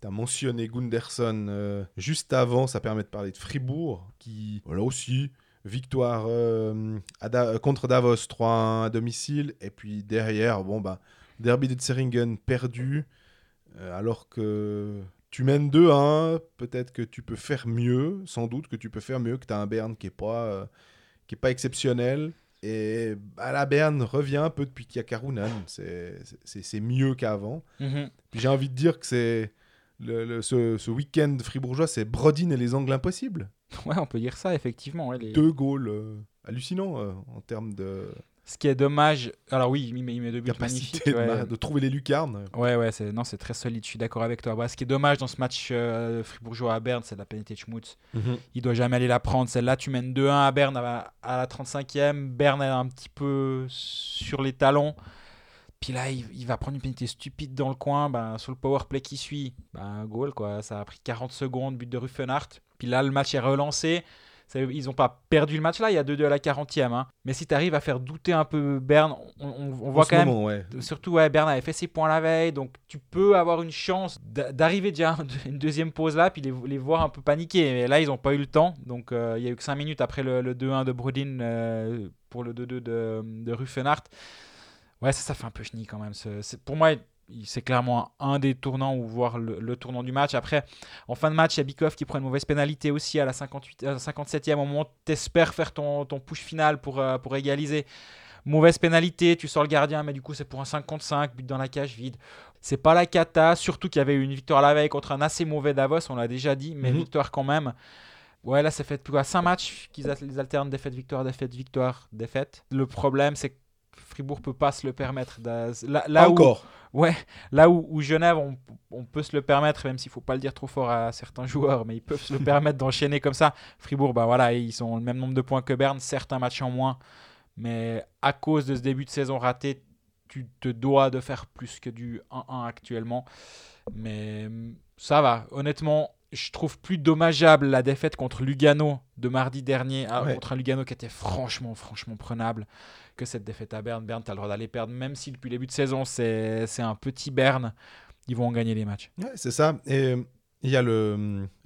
Tu as mentionné Gunderson euh, juste avant, ça permet de parler de Fribourg, qui, voilà aussi, victoire euh, à Da- euh, contre Davos 3-1 à domicile, et puis derrière, bon bah, Derby de Zeringen perdu, euh, alors que tu mènes 2-1, peut-être que tu peux faire mieux, sans doute que tu peux faire mieux, que tu as un Berne qui est pas, euh, qui est pas exceptionnel. Et bah, la Berne revient un peu depuis qu'il y a Karunan, c'est mieux qu'avant. Mhm. Puis j'ai envie de dire que c'est le, le- ce, ce week-end fribourgeois, c'est Brodin et les angles impossibles. Ouais, on peut dire ça, effectivement. ouais, les- Deux goals euh, hallucinants euh, en termes de Ce qui est dommage. Alors oui, il met, il met deux buts magnifiques. de, ouais. de trouver les lucarnes. Ouais, ouais, c'est, non, c'est très solide, je suis d'accord avec toi. Bah, ce qui est dommage dans ce match euh, fribourgeois à Berne, c'est la pénalité de Schmutz. Il doit jamais aller la prendre. Celle-là, tu mènes 2-1 à Berne à, à la 35e. Berne est un petit peu sur les talons. Puis là, il, il va prendre une pénalité stupide dans le coin. Ben, sur le power play qui suit, ben, goal, quoi. Ça a pris 40 secondes, but de Ruffenhardt. Puis là, le match est relancé. Ça- Ils n'ont pas perdu le match là, il y a 2-2 à la 40e. hein. Mais si tu arrives à faire douter un peu Berne, on, on- on En voit quand même ouais. Surtout, ouais, Berne avait fait ses points la veille, donc tu peux avoir une chance d'a- d'arriver déjà à une deuxième pause là, puis les, les voir un peu paniquer. Mais là, ils n'ont pas eu le temps, donc euh, il y a eu que 5 minutes après le, le 2-1 de Brodin euh, pour le 2-2 de, de Ruffenhardt. Ouais, ça, ça fait un peu chenille quand même. ce- pour moi, c'est clairement un des tournants, ou voire le, le tournant du match. Après, en fin de match, il y a Bikov qui prend une mauvaise pénalité aussi à la 58, euh, 57e, au moment où tu espères faire ton, ton push final pour, euh, pour égaliser. Mauvaise pénalité, tu sors le gardien, mais du coup c'est pour un 5 contre 5, but dans la cage vide. C'est pas la cata, surtout qu'il y avait eu une victoire la veille contre un assez mauvais Davos, on l'a déjà dit, mais Mhm. victoire quand même. Ouais, là ça fait plus quoi 5 matchs qu'ils al- ils alternent défaite, victoire, défaite, victoire, défaite. Le problème c'est que Fribourg peut pas se le permettre. Là, là Pas où, encore. Ouais, là où, où Genève, on, on peut se le permettre, même s'il faut pas le dire trop fort à certains joueurs, mais ils peuvent se le permettre d'enchaîner comme ça. Fribourg, bah voilà, ils ont le même nombre de points que Berne, certes un match en moins, mais à cause de ce début de saison raté, tu te dois de faire plus que du 1-1 actuellement. Mais hum, ça va, honnêtement, je trouve plus dommageable la défaite contre Lugano de mardi dernier, ah, Ouais. contre un Lugano qui était franchement, franchement prenable, que cette défaite à Berne. Berne, tu as le droit d'aller perdre, même si depuis le début de saison, c'est un petit Berne. Ils vont en gagner les matchs. Ouais, c'est ça. Et euh, il y a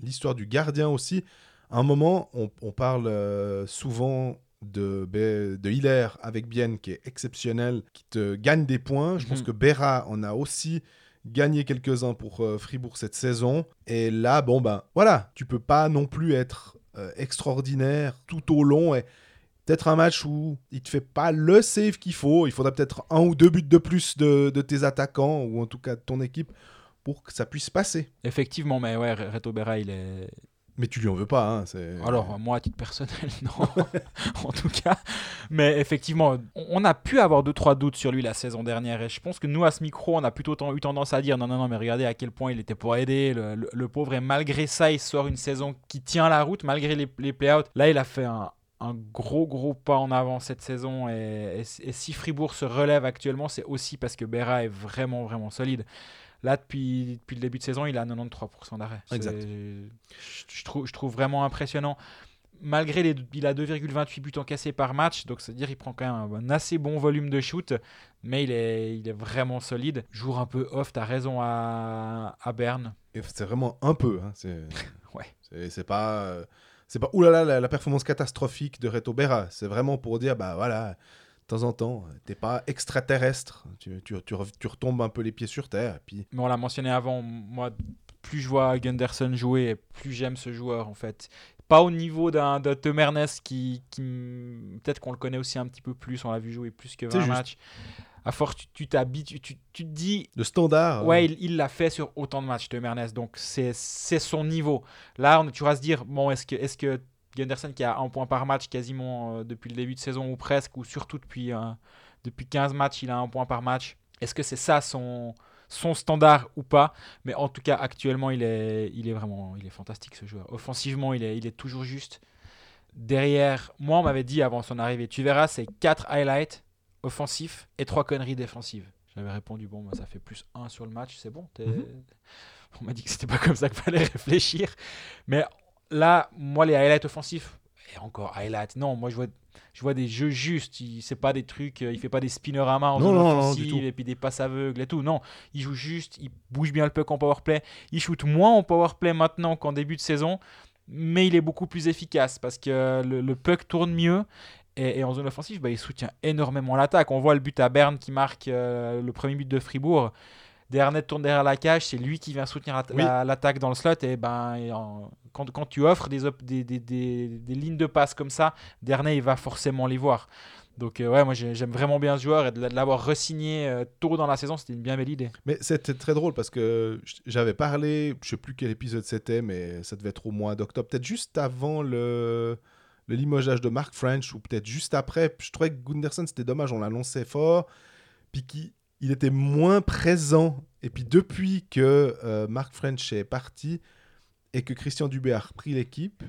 l'histoire du gardien aussi. À un moment, on, on parle euh, souvent de, de Hiller avec Bienne, qui est exceptionnel, qui te gagne des points. Je pense Mhm. que Berra en a aussi gagné quelques-uns pour euh, Fribourg cette saison. Et là, bon, ben voilà, tu peux pas non plus être euh, extraordinaire tout au long. Et peut-être un match où il te fait pas le save qu'il faut. Il faudra peut-être un ou deux buts de plus de, de tes attaquants, ou en tout cas de ton équipe, pour que ça puisse passer. Effectivement, mais ouais, Reto Berra, il est. Mais tu lui en veux pas, hein. Alors, moi, à titre personnel, non. en tout cas. Mais effectivement, on a pu avoir 2-3 doutes sur lui la saison dernière. Et je pense que nous, à ce micro, on a plutôt eu tendance à dire non, non, non, mais regardez à quel point il était pour aider le, le- le pauvre. Et malgré ça, il sort une saison qui tient la route, malgré les, les play-outs. Là, il a fait un, un gros, gros pas en avant cette saison. Et, et- et si Fribourg se relève actuellement, c'est aussi parce que Berra est vraiment, vraiment solide. Là, depuis, depuis le début de saison, il a 93% d'arrêt. Exact. Je, trouve, je trouve vraiment impressionnant. Malgré les, il a 2,28 buts encaissés par match, donc c'est-à-dire il prend quand même un, un assez bon volume de shoot, mais il est, il est vraiment solide. Jour un peu off, t'as raison à, à Berne. C'est vraiment un peu. hein, C'est Ouais. c'est- pas, euh, c'est pas oulala la, la performance catastrophique de Reto Berra. C'est vraiment pour dire bah voilà, temps en temps, t'es pas extraterrestre. Tu, tu, tu, re- tu retombes un peu les pieds sur terre. Et puis Mais on l'a mentionné avant, moi, plus je vois Gunderson jouer, plus j'aime ce joueur en fait. Pas au niveau d'un de Tom Ernest qui, qui peut-être qu'on le connaît aussi un petit peu plus, on l'a vu jouer plus que C'est 20 juste. matchs. À force, tu- tu t'habitues, tu, tu te dis, le standard. ouais, euh, il l'a fait sur autant de matchs, Tom Ernest, donc c'est son niveau. Là, on, tu vas se dire, bon, est-ce que, est que Gunderson qui a un point par match quasiment euh, depuis le début de saison ou presque, ou surtout depuis, euh, depuis 15 matchs, il a un point par match, est-ce que c'est ça son, son standard ou pas? Mais en tout cas, actuellement, il est, il est vraiment il est fantastique ce joueur. Offensivement, il est, il est toujours juste. Derrière, moi, on m'avait dit avant son arrivée, tu verras, c'est 4 highlights offensifs et 3 conneries défensives. J'avais répondu, bon, bah, ça fait plus 1 sur le match, c'est bon. Mhm. On m'a dit que c'était pas comme ça qu'il fallait réfléchir. Mais là, moi, les highlights offensifs, et encore highlights, non, moi, je vois, je vois des jeux justes. Il c'est pas des trucs, euh, il fait pas des spinners à main en Non, zone non, offensive et puis des passes aveugles et tout. Non, il joue juste, il bouge bien le puck en powerplay. Il shoot moins en powerplay maintenant qu'en début de saison, mais il est beaucoup plus efficace parce que le, le puck tourne mieux. Et, et en zone offensive, bah, il soutient énormément l'attaque. On voit le but à Berne qui marque euh, le premier but de Fribourg. Dernay tourne derrière la cage, c'est lui qui vient soutenir Oui. l'attaque dans le slot. Et ben, et en- quand, quand tu offres des, op- des, des- des- des lignes de passe comme ça, Dernay il va forcément les voir. Donc euh, ouais, moi j'ai- j'aime vraiment bien ce joueur et de l'avoir re-signé euh, tôt dans la saison, c'était une bien belle idée. Mais c'était très drôle parce que j'avais parlé, je sais plus quel épisode c'était, mais ça devait être au mois d'octobre, peut-être juste avant le, le limogeage de Mark French ou peut-être juste après. Je trouvais que Gunderson c'était dommage, on l'annonçait fort, puis qu'il il était moins présent. Et puis depuis que euh, Mark French est parti et que Christian Dubé a repris l'équipe,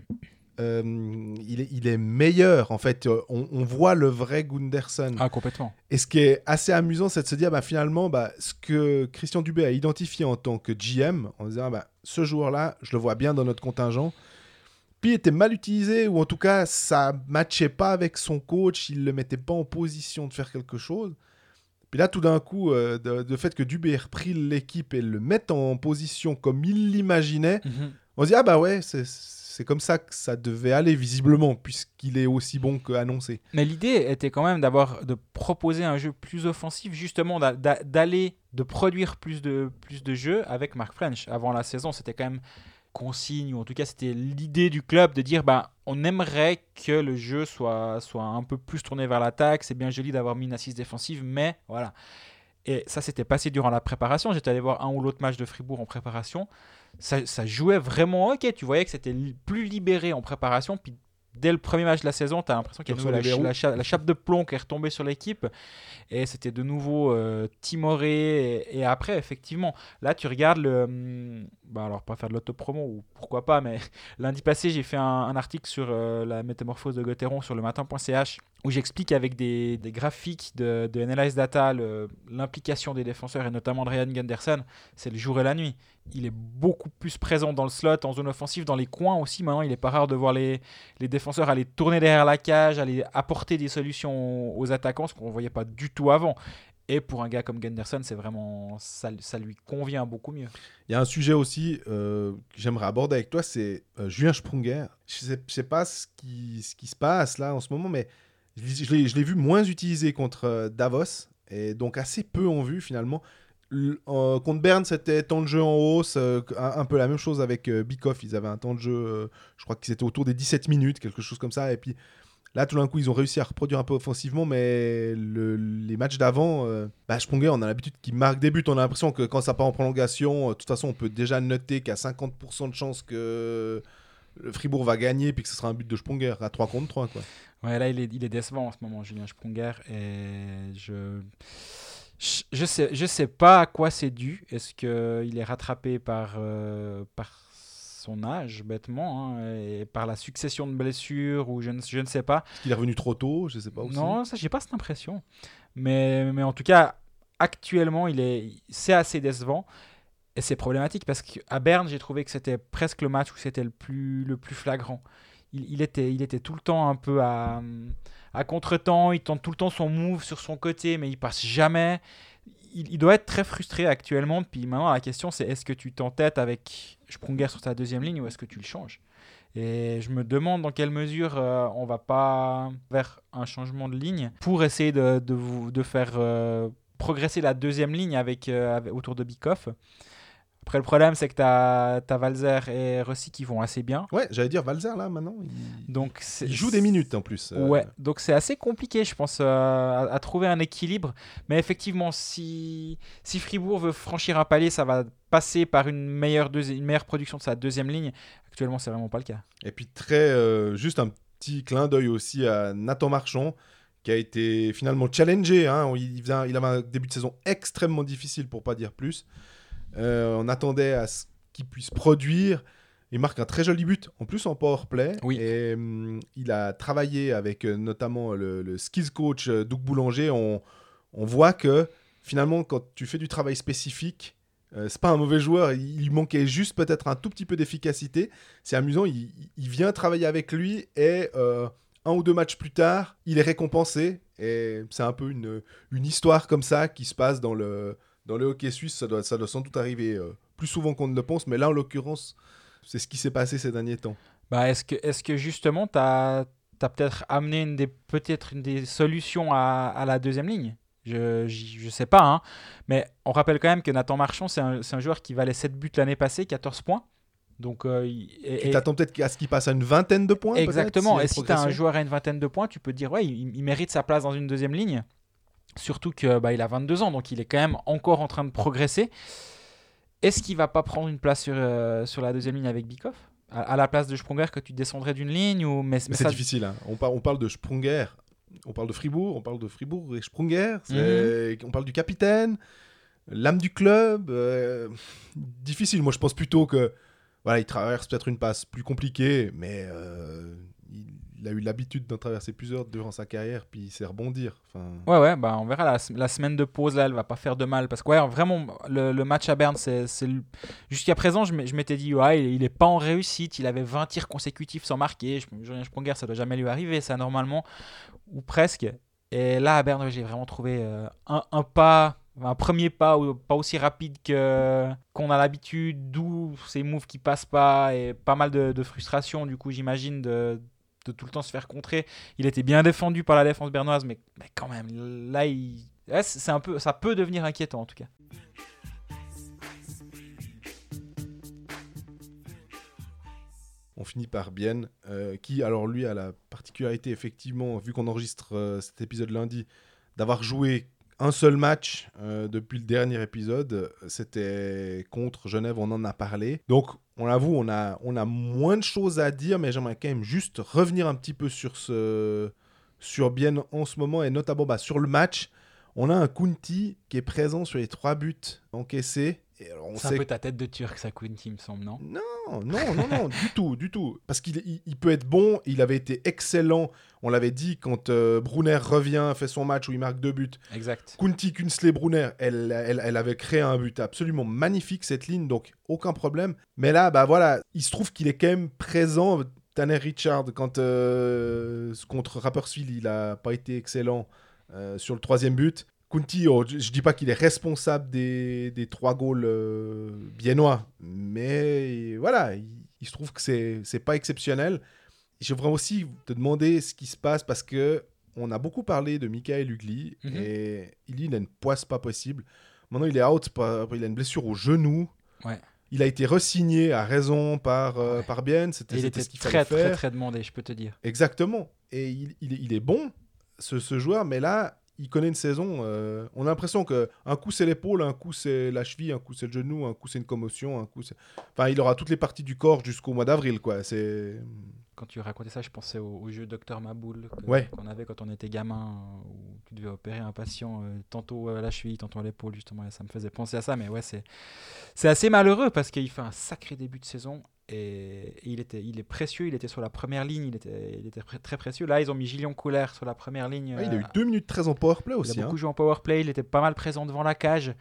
euh, il, est, il est meilleur en fait. Euh, On, on voit le vrai Gunderson. Ah complètement. Et ce qui est assez amusant, c'est de se dire, bah, finalement, bah, ce que Christian Dubé a identifié en tant que GM, en disant, bah, ce joueur-là, je le vois bien dans notre contingent, puis il était mal utilisé, ou en tout cas, ça matchait pas avec son coach, il le mettait pas en position de faire quelque chose. Puis là, tout d'un coup, euh, de, de fait que Dubé ait repris l'équipe et le mette en position comme il l'imaginait, on se dit, ah bah ouais, c'est- comme ça que ça devait aller, visiblement, puisqu'il est aussi bon qu'annoncé. Mais l'idée était quand même d'avoir de proposer un jeu plus offensif, justement d'a- d'a- d'aller de produire plus de plus de jeux avec Mark French. Avant la saison, c'était quand même consigne ou en tout cas c'était l'idée du club de dire bah on aimerait que le jeu soit soit un peu plus tourné vers l'attaque. C'est bien joli d'avoir mis une assise défensive, mais voilà. Et ça s'était passé durant la préparation. J'étais allé voir un ou l'autre match de Fribourg en préparation. Ça, ça jouait vraiment ok. Tu voyais que c'était plus libéré en préparation. Puis dès le premier match de la saison, tu as l'impression qu'il y a de la, la cha- la chape de plomb qui est retombée sur l'équipe. Et c'était de nouveau euh, timoré. Et, et après, effectivement, là, tu regardes le. hum, Bah alors, pas faire de l'autopromo, ou pourquoi pas, mais lundi passé, j'ai fait un, un article sur euh, la métamorphose de Gauthieron sur le matin.ch où j'explique avec des, graphiques de, de Data l'implication des défenseurs et notamment de Ryan Gunderson. C'est le jour et la nuit. Il est beaucoup plus présent dans le slot, en zone offensive, dans les coins aussi. Maintenant, il est pas rare de voir les, défenseurs aller tourner derrière la cage, aller apporter des solutions aux attaquants, ce qu'on ne voyait pas du tout avant. Et pour un gars comme Gunderson, c'est vraiment ça, lui convient beaucoup mieux. Il y a un sujet aussi euh, que j'aimerais aborder avec toi, c'est euh, Julien Sprunger. Je je sais pas ce qui se passe là en ce moment, mais je, l'ai- vu moins utilisé contre euh, Davos, et donc assez peu en vue finalement. Euh, contre Berne, c'était temps de jeu en hausse, euh, un, peu la même chose avec euh, Bikoff. Ils avaient un temps de jeu, je crois qu'ils étaient autour des 17 minutes, quelque chose comme ça. Et puis là, tout d'un coup, ils ont réussi à reproduire un peu offensivement, mais le- les matchs d'avant, bah, Sprunger, on a l'habitude qu'il marque des buts. On a l'impression que quand ça part en prolongation, de toute façon, on peut déjà noter a 50% de chances que le Fribourg va gagner, puis que ce sera un but de Sprunger à 3 contre 3. Quoi. Ouais, là, il est, il est décevant en ce moment, Julien Sprunger. Et je. Je je sais, je sais pas à quoi c'est dû. Est-ce qu'il est rattrapé par, euh, par son âge, bêtement, hein, et par la succession de blessures, ou je ne, je ne sais pas. Est-ce qu'il est revenu trop tôt? Je sais pas aussi. Non, ça, j'ai pas cette impression. Mais, mais en tout cas, actuellement, il est, c'est assez décevant. Et c'est problématique parce qu'à Berne, j'ai trouvé que c'était presque le match où c'était le plus, le plus flagrant. Il, il était, il était tout le temps un peu à, à contre-temps. Il tente tout le temps son move sur son côté, mais il passe jamais. Il, il doit être très frustré actuellement. Puis maintenant, la question, c'est est-ce que tu t'entêtes avec Sprunger sur ta deuxième ligne ou est-ce que tu le changes? Et, je me demande dans quelle mesure euh, on va pas vers un changement de ligne pour essayer de, de, vous, de faire euh, progresser la deuxième ligne avec, euh, autour de Bikoff. Après, le problème, c'est que tu as, Valzer et Rossi qui vont assez bien. Ouais, j'allais dire Valzer là maintenant. Il, Donc il joue des minutes en plus. euh, Ouais, donc c'est assez compliqué, je pense, euh, à, à trouver un équilibre. Mais effectivement, si, si Fribourg veut franchir un palier, ça va passer par une meilleure, une meilleure production de sa deuxième ligne. Actuellement, c'est vraiment pas le cas. Et puis très, euh, juste un petit clin d'œil aussi à Nathan Marchand, qui a été finalement challengé. hein. Il, faisait un- il avait un début de saison extrêmement difficile, pour pas dire plus. Euh, on attendait à ce qu'il puisse produire. Il marque un très joli but, en plus en power play. Oui. Et hum, il a travaillé avec euh, notamment le, le skills coach euh, Doug Boulanger. On, on voit que finalement, quand tu fais du travail spécifique, c'est pas un mauvais joueur. Il, manquait juste peut-être un tout petit peu d'efficacité. C'est amusant. Il, il vient travailler avec lui et un ou deux matchs plus tard, il est récompensé. Et c'est un peu une, une histoire comme ça qui se passe dans le, dans le hockey suisse. Ça doit, ça doit sans doute arriver euh, plus souvent qu'on ne le pense. Mais là, en l'occurrence, c'est ce qui s'est passé ces derniers temps. Bah, est-ce que, est que justement, tu as, peut-être amené une des, peut-être une des solutions à, à la deuxième ligne? Je, je sais pas, hein. mais on rappelle quand même que Nathan Marchand, c'est un, joueur qui valait 7 buts l'année passée, 14 points. Donc, euh, et- Tu et- t'attends peut-être à ce qu'il passe à une vingtaine de points Exactement. a Et si tu as un joueur à une vingtaine de points, tu peux te dire, ouais, il, il mérite sa place dans une deuxième ligne. Surtout que bah, a 22 ans, donc il est quand même encore en train de progresser. Est-ce qu'il va pas prendre une place sur, euh, sur la deuxième ligne avec Bikoff à, à la place de Sprunger que tu descendrais d'une ligne ou mais, Mais mais c'est ça- difficile. hein. On, par- on parle de Sprunger, on parle de Fribourg, on parle de Fribourg et Sprunger. Mhm. On parle du capitaine, l'âme du club. euh, difficile. Moi, je pense plutôt que voilà, il traverse peut-être une passe plus compliquée, mais euh, il, a eu l'habitude d'en traverser plusieurs durant sa carrière, puis il sait rebondir. Enfin, Ouais, ouais, bah on verra. La, semaine de pause, là, elle va pas faire de mal. Parce que, vraiment, le, match à Berne, c'est. Jusqu'à présent, je m'étais dit, ouais, il, il est pas en réussite. Il avait 20 tirs consécutifs sans marquer. Julien Sprunger, ça doit jamais lui arriver, ça, normalement. Ou presque. Et là, à Berne, j'ai vraiment trouvé euh, un, pas. Un premier pas pas aussi rapide que qu'on a l'habitude, d'où ces moves qui passent pas et pas mal de, de frustration du coup j'imagine de, de tout le temps se faire contrer. Il était bien défendu par la défense bernoise, mais, quand même, là, c'est un peu, ça peut devenir inquiétant en tout cas. on finit par Bien, euh, qui, alors lui, a la particularité, effectivement, vu qu'on enregistre euh, cet épisode lundi, d'avoir joué un seul match euh, depuis le dernier épisode. C'était contre Genève, on en a parlé. Donc, on l'avoue, on a, on a moins de choses à dire, mais j'aimerais quand même juste revenir un petit peu sur, ce, sur Bien en ce moment, et notamment bah, sur le match. On a un Kunti qui est présent sur les trois buts encaissés. Et alors, on C'est un peu ta tête de turc, ça, Quinty, me semble, non? Non, non, non, non, du tout, du tout. Parce qu'il il, il peut être bon, il avait été excellent, on l'avait dit, quand euh, Brunner revient, fait son match où il marque deux buts. Exact. Kunti, Kunsley, Brunner, elle, elle, elle avait créé un but absolument magnifique, cette ligne, donc aucun problème. Mais là, bah voilà, il se trouve qu'il est quand même présent. Tanner Richard, quand euh, contre Rapperswil, il a pas été excellent euh, sur le troisième but. Kunti, oh, je, je dis pas qu'il est responsable des, des trois goals euh, biennois, mais voilà, il, il se trouve que c'est c'est pas exceptionnel. Je voudrais aussi te demander ce qui se passe parce que on a beaucoup parlé de Michael Ugly Mhm. et il, il a une poisse pas possible. Maintenant, il est out, il a une blessure au genou. Ouais. Il a été resigné à raison par, euh, Ouais. par Bien. C'était ce qu'il très, fallait très, faire. très demandé, je peux te dire. Exactement. Et il, il est- il est bon, ce, ce joueur, mais là, il connaît une saison. euh, on a l'impression que un coup c'est l'épaule, un coup c'est la cheville, un coup c'est le genou, un coup c'est une commotion, un coup c'est. Enfin, il aura toutes les parties du corps jusqu'au mois d'avril, quoi. C'est. Quand tu racontais ça, je pensais au, au jeu Docteur Maboul que- Ouais. qu'on avait quand on était gamin, euh, où tu devais opérer un patient euh, tantôt à la cheville, tantôt à l'épaule, justement. Et ça me faisait penser à ça, mais ouais, c'est c'est assez malheureux parce qu'il fait un sacré début de saison et, et il, était, il est précieux. Il était sur la première ligne, il était, il était très précieux. Là, ils ont mis Gillian Couler sur la première ligne. Ah, il a euh, eu 2 minutes 13 en powerplay il aussi. a hein. beaucoup joué en power play, il était pas mal présent devant la cage.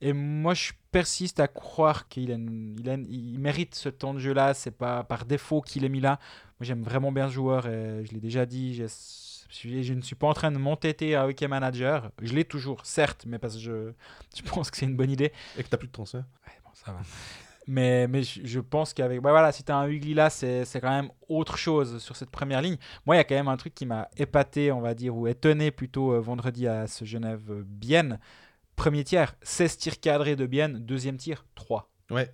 Et moi, je persiste à croire qu'il a il, a il mérite ce temps de jeu-là. C'est pas par défaut qu'il est mis là. Moi, j'aime vraiment bien ce joueur. Et je l'ai déjà dit. Je, ne suis pas en train de m'entêter à hockey manager. Je l'ai toujours, certes, mais parce que je, je pense que c'est une bonne idée. Et que t'as plus de transfert. Ouais, bon, ça va. Mais, mais je pense qu'avec. bah voilà, si tu as un Hugli là, c'est c'est quand même autre chose sur cette première ligne. Moi, il y a quand même un truc qui m'a épaté, on va dire, ou étonné plutôt euh, vendredi à ce Genève-Bienne. Premier tiers, 16 tirs cadrés de Bienne. Deuxième tir, 3. Ouais.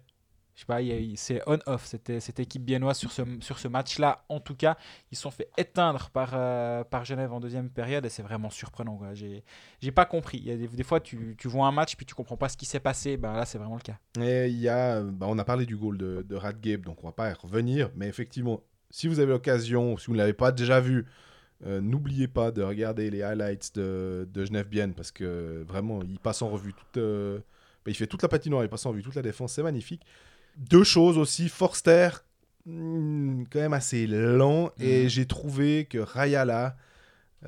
Je sais pas, c'est on-off cette équipe biennoise sur ce, sur ce match-là. En tout cas, ils sont fait éteindre par, euh, par Genève en deuxième période et c'est vraiment surprenant. J'ai pas compris. Il y a des, fois, tu, tu vois un match puis tu comprends pas ce qui s'est passé. Ben, là, c'est vraiment le cas. Y a, bah, on a parlé du goal de, de donc on va pas y revenir. Mais effectivement, si vous avez l'occasion, si vous ne l'avez pas déjà vu, euh, n'oubliez pas de regarder les highlights de, de Genève Bienne parce que vraiment, il passe en revue toute. euh, fait toute la patinoire, il passe en revue toute la défense, c'est magnifique. Deux choses aussi, Forster, hmm, quand même assez lent, et Mhm. j'ai trouvé que Rayala,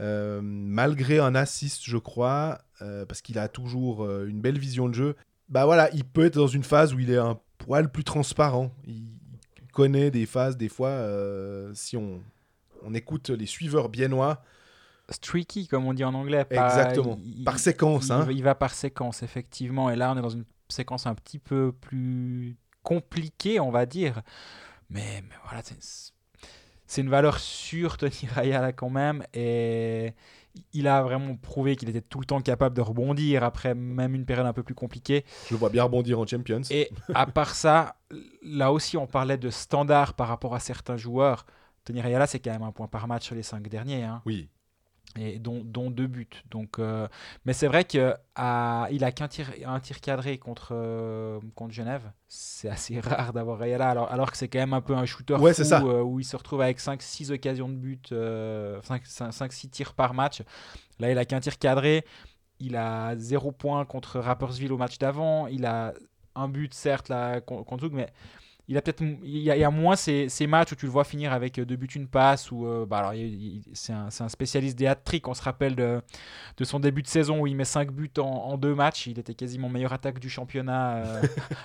euh, malgré un assist, je crois, euh, parce qu'il a toujours euh, une belle vision de jeu, bah voilà, il peut être dans une phase où il est un poil plus transparent. Il connaît des phases, des fois, si on, on écoute les suiveurs biennois, Streaky, comme on dit en anglais. exactement, il- par séquence. il, hein. il va par séquence, effectivement. Et là, on est dans une séquence un petit peu plus compliquée, on va dire. Mais, mais voilà, c'est- une valeur sûre, Tony Rayala, quand même. Et il a vraiment prouvé qu'il était tout le temps capable de rebondir après même une période un peu plus compliquée. Je le vois bien rebondir en Champions. Et à part ça, là aussi, on parlait de standard par rapport à certains joueurs. Tony Rayala, c'est quand même un point par match sur les cinq derniers. hein Oui, et dont, dont deux buts. Donc, euh, mais c'est vrai qu'il a, il a qu'un tir, un tir cadré contre, euh, contre Genève. C'est assez rare d'avoir Rayala, alors, alors que c'est quand même un peu un shooter Ouais, fou, c'est ça. euh, où il se retrouve avec 5-6 occasions de but, 5-6 tirs par match. Là, il a qu'un tir cadré. Il a 0 points contre Rappersville au match d'avant. Il a un but, certes, là, contre Zug, mais il a peut-être il y a, il y a moins ces, ces matchs où tu le vois finir avec euh, deux buts une passe ou euh, bah alors il- il- c'est un, c'est un spécialiste des hat-tricks. On se rappelle de, de son début de saison où il met 5 buts en, en deux matchs. Il était quasiment meilleure attaque du championnat euh,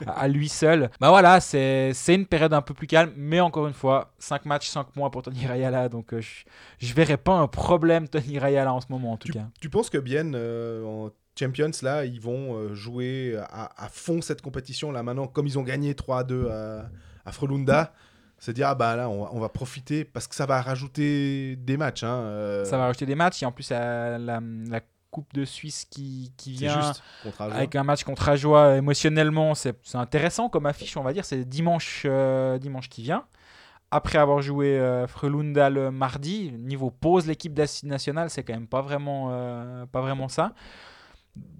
à, à lui seul. Bah voilà c'est c'est une période un peu plus calme mais encore une fois 5 matchs 5 mois pour Tony Rayala. Donc euh, je, je verrais pas un problème Tony Rayala en ce moment en tout tu, cas. tu penses que Bienne, euh, en Champions, là, ils vont euh, jouer à, à fond cette compétition, là, maintenant, comme ils ont gagné 3-2 à, à Frelunda se dire, ah bah là, on va, on va profiter, parce que ça va rajouter des matchs. Hein, euh, ça va rajouter des matchs et en plus la, la, la Coupe de Suisse qui, qui C'est vient juste avec un match contre Ajoie émotionnellement, c'est c'est intéressant comme affiche, on va dire. C'est dimanche, euh, dimanche qui vient. Après avoir joué euh, Frelunda le mardi, niveau pause l'équipe nationale, c'est quand même pas vraiment, euh, pas vraiment ça.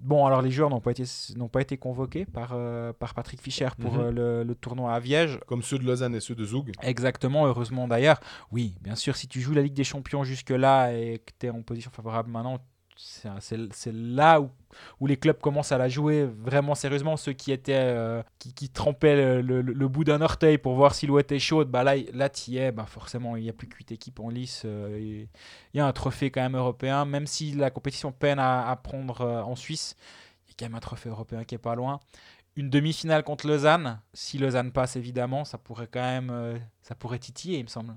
Bon, alors les joueurs n'ont pas été, n'ont pas été convoqués par, euh, par Patrick Fischer pour Mhm. euh, le, le tournoi à Viège. Comme ceux de Lausanne et ceux de Zug. Exactement, heureusement d'ailleurs. Oui, bien sûr, si tu joues la Ligue des Champions jusque-là et que tu es en position favorable maintenant, c'est là où, où les clubs commencent à la jouer vraiment sérieusement. Ceux qui étaient euh, qui, qui trempaient le, le- bout d'un orteil pour voir si l'eau était chaude, bah là, là tu y es, bah forcément, il n'y a plus que 8 équipes en lice. euh, Il y a un trophée quand même européen, même si la compétition peine à, prendre euh, en Suisse, il y a quand même un trophée européen qui est pas loin. Une demi-finale contre Lausanne, si Lausanne passe évidemment, ça pourrait quand même, ça pourrait titiller, il me semble.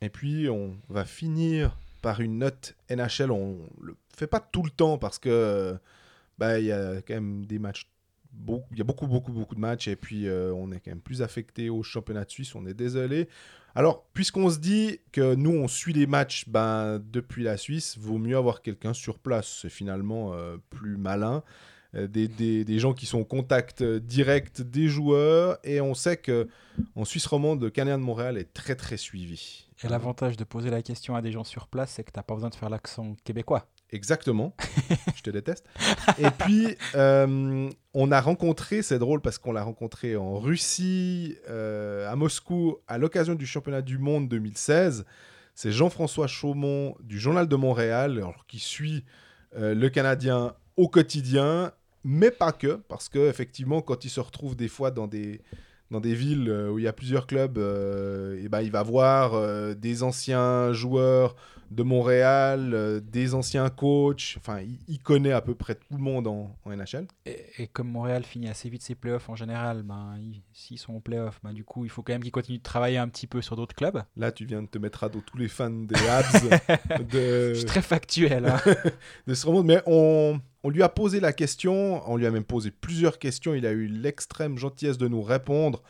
Et puis, on va finir par une note NHL. On le fait pas tout le temps parce que bah, il y a quand même des matchs. Il y a beaucoup, beaucoup, beaucoup de matchs. Et puis, euh, on est quand même plus affecté au championnat de Suisse. On est désolé. Alors, puisqu'on se dit que nous, on suit les matchs ben, depuis la Suisse, vaut mieux avoir quelqu'un sur place. C'est finalement euh, plus malin. Euh, Des, des- des gens qui sont au contact euh, direct des joueurs. Et on sait que en Suisse romande, le Canadien de Montréal est très, très suivi. Et l'avantage de poser la question à des gens sur place, c'est que tu n'as pas besoin de faire l'accent québécois. Exactement. Je te déteste. Et puis, euh, on a rencontré, c'est drôle parce qu'on l'a rencontré en Russie, euh, à Moscou, à l'occasion du championnat du monde 2016. C'est Jean-François Chaumont du Journal de Montréal, alors, qui suit euh, le Canadien au quotidien, mais pas que, parce que effectivement, quand il se retrouve des fois dans des dans des villes euh, où il y a plusieurs clubs, euh, et ben, il va voir euh, des anciens joueurs de Montréal, euh, des anciens coachs. Enfin, il, il connaît à peu près tout le monde en, en NHL. Et, et comme Montréal finit assez vite ses playoffs en général, ben, ils- s'ils sont en playoffs, ben, du coup, il faut quand même qu'ils continuent de travailler un petit peu sur d'autres clubs. Là, tu viens de te mettre à dos tous les fans des Habs de, Je suis très factuel. hein. de ce remonte. Mais on, On lui a posé la question, on lui a même posé plusieurs questions, il a eu l'extrême gentillesse de nous répondre.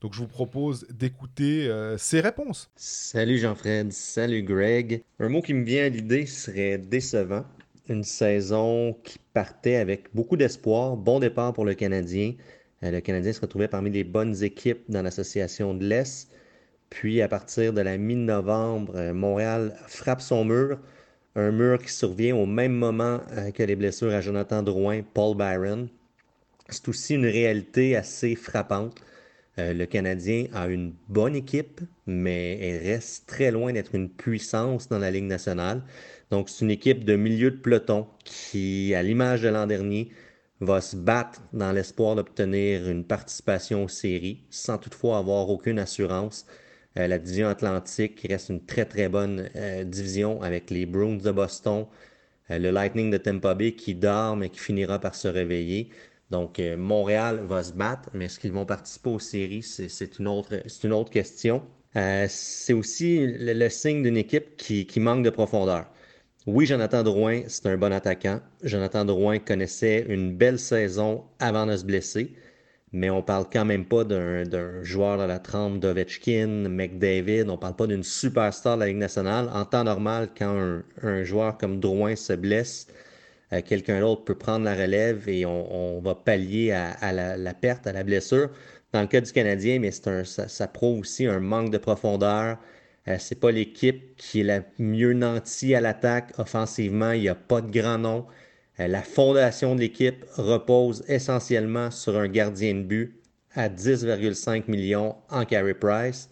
Donc je vous propose d'écouter euh, ses réponses. Salut Jean-Fred, salut Greg. Un mot qui me vient à l'idée serait décevant. Une saison qui partait avec beaucoup d'espoir, bon départ pour le Canadien. Euh, le Canadien se retrouvait parmi les bonnes équipes dans l'association de l'Est. Puis à partir de la mi-novembre, euh, Montréal frappe son mur. Un mur qui survient au même moment euh, que les blessures à Jonathan Drouin, Paul Byron. C'est aussi une réalité assez frappante. Euh, le Canadien a une bonne équipe, mais elle reste très loin d'être une puissance dans la Ligue nationale. Donc c'est une équipe de milieu de peloton qui, à l'image de l'an dernier, va se battre dans l'espoir d'obtenir une participation aux séries, sans toutefois avoir aucune assurance. Euh, la division Atlantique reste une très très bonne euh, division avec les Bruins de Boston, euh, le Lightning de Tampa Bay qui dort mais qui finira par se réveiller. Donc Montréal va se battre, mais est-ce qu'ils vont participer aux séries, c'est une, autre, question. c'est aussi le, signe d'une équipe qui, qui manque de profondeur. Oui, Jonathan Drouin, c'est un bon attaquant. Jonathan Drouin connaissait une belle saison avant de se blesser mais on parle quand même pas d'un joueur de la trempe d'Ovechkin, McDavid, on parle pas d'une superstar de la Ligue nationale. En temps normal, quand un, joueur comme Drouin se blesse, euh, quelqu'un d'autre peut prendre la relève et on, va pallier à, la, perte, à la blessure. Dans le cas du Canadien, mais ça, prouve aussi un manque de profondeur. Euh, c'est pas l'équipe qui est la mieux nantie à l'attaque offensivement. Il n'y a pas de grand nom. Euh, la fondation de l'équipe repose essentiellement sur un gardien de but à 10,5 millions en Carey Price.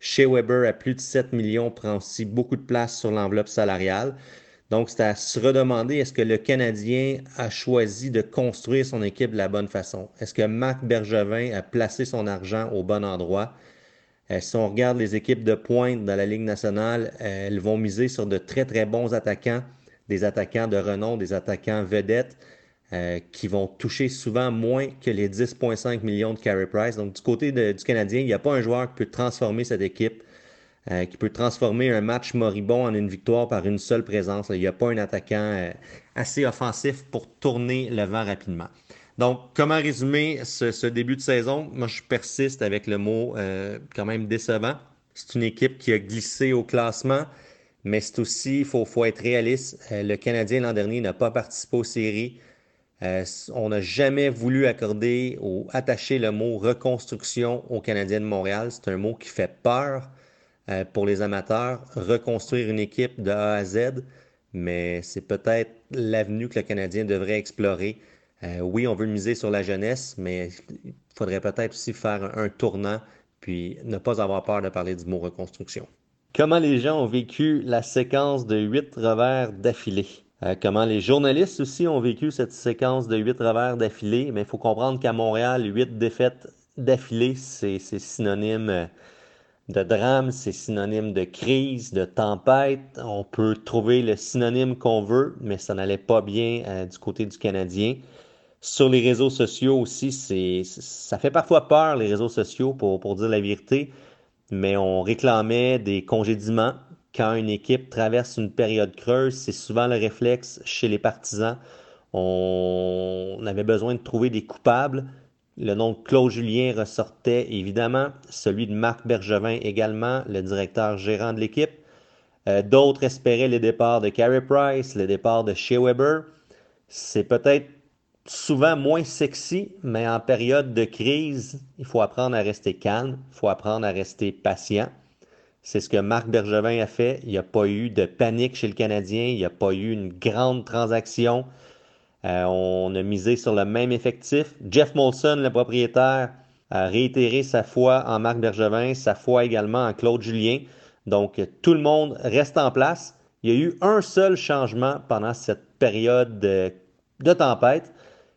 Chez Weber, à plus de 7 millions, prend aussi beaucoup de place sur l'enveloppe salariale. Donc, c'est à se redemander est-ce que le Canadien a choisi de construire son équipe de la bonne façon? Est-ce que Marc Bergevin a placé son argent au bon endroit? Euh, si on regarde les équipes de pointe dans la Ligue nationale, euh, elles vont miser sur de très, très bons attaquants des attaquants de renom, des attaquants vedettes euh, qui vont toucher souvent moins que les 10,5 millions de carry price. Donc, du côté du Canadien, il n'y a pas un joueur qui peut transformer cette équipe, euh, qui peut transformer un match moribond en une victoire par une seule présence. Il n'y a pas un attaquant euh, assez offensif pour tourner le vent rapidement. Donc, comment résumer ce, début de saison? Moi, je persiste avec le mot quand même décevant. C'est une équipe qui a glissé au classement, mais c'est aussi, il faut, être réaliste. Euh, le Canadien l'an dernier n'a pas participé aux séries. Euh, on n'a jamais voulu accorder ou attacher le mot reconstruction au Canadien de Montréal. C'est un mot qui fait peur euh, pour les amateurs. Reconstruire une équipe de A à Z, mais c'est peut-être l'avenue que le Canadien devrait explorer. oui, on veut miser sur la jeunesse, mais il faudrait peut-être aussi faire un tournant, puis ne pas avoir peur de parler du mot reconstruction. Comment les gens ont vécu la séquence de huit revers d'affilée? Euh, comment les journalistes aussi ont vécu cette séquence de huit revers d'affilée? Mais il faut comprendre qu'à Montréal, huit défaites d'affilée, c'est synonyme euh, de drame, c'est synonyme de crise, de tempête. On peut trouver le synonyme qu'on veut, mais ça n'allait pas bien euh, du côté du Canadien. Sur les réseaux sociaux aussi, ça fait parfois peur, les réseaux sociaux, pour dire la vérité mais on réclamait des congédiements. Quand une équipe traverse une période creuse, c'est souvent le réflexe chez les partisans. On avait besoin de trouver des coupables. Le nom de Claude Julien ressortait évidemment, celui de Marc Bergevin également, le directeur gérant de l'équipe. Euh, d'autres espéraient le départ de Carey Price, le départ de Shea Weber. C'est peut-être souvent moins sexy, mais en période de crise, il faut apprendre à rester calme, il faut apprendre à rester patient. C'est ce que Marc Bergevin a fait. Il n'y a pas eu de panique chez le Canadien, il n'y a pas eu une grande transaction. Euh, on a misé sur le même effectif. Jeff Molson, le propriétaire, a réitéré sa foi en Marc Bergevin, sa foi également en Claude Julien. Donc, tout le monde reste en place. Il y a eu un seul changement pendant cette période de, de tempête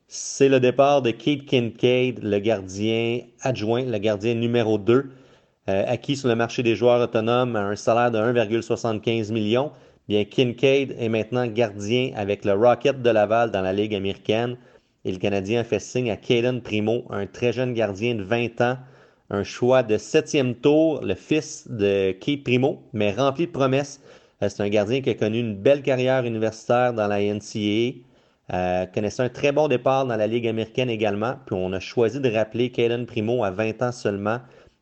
c'est le départ de Kate Kincaid, le gardien adjoint, le gardien numéro 2, euh, acquis sur le marché des joueurs autonomes à un salaire de 1,75 million. Bien, Kincaid est maintenant gardien avec le Rocket de Laval dans la Ligue américaine. Et le Canadien fait signe à Caden Primo, un très jeune gardien de 20 ans, un choix de septième tour, le fils de Kate Primo, mais rempli de promesses. Euh, c'est un gardien qui a connu une belle carrière universitaire dans la NCAA. Euh, connaissait un très bon départ dans la Ligue américaine également. Puis on a choisi de rappeler Caden Primo à 20 ans seulement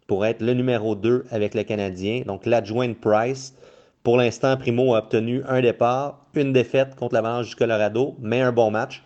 pour être le numéro 2 avec le Canadien. Donc l'adjoint Price. Pour l'instant, Primo a obtenu un départ, une défaite contre l'Avalanche du Colorado, mais un bon match.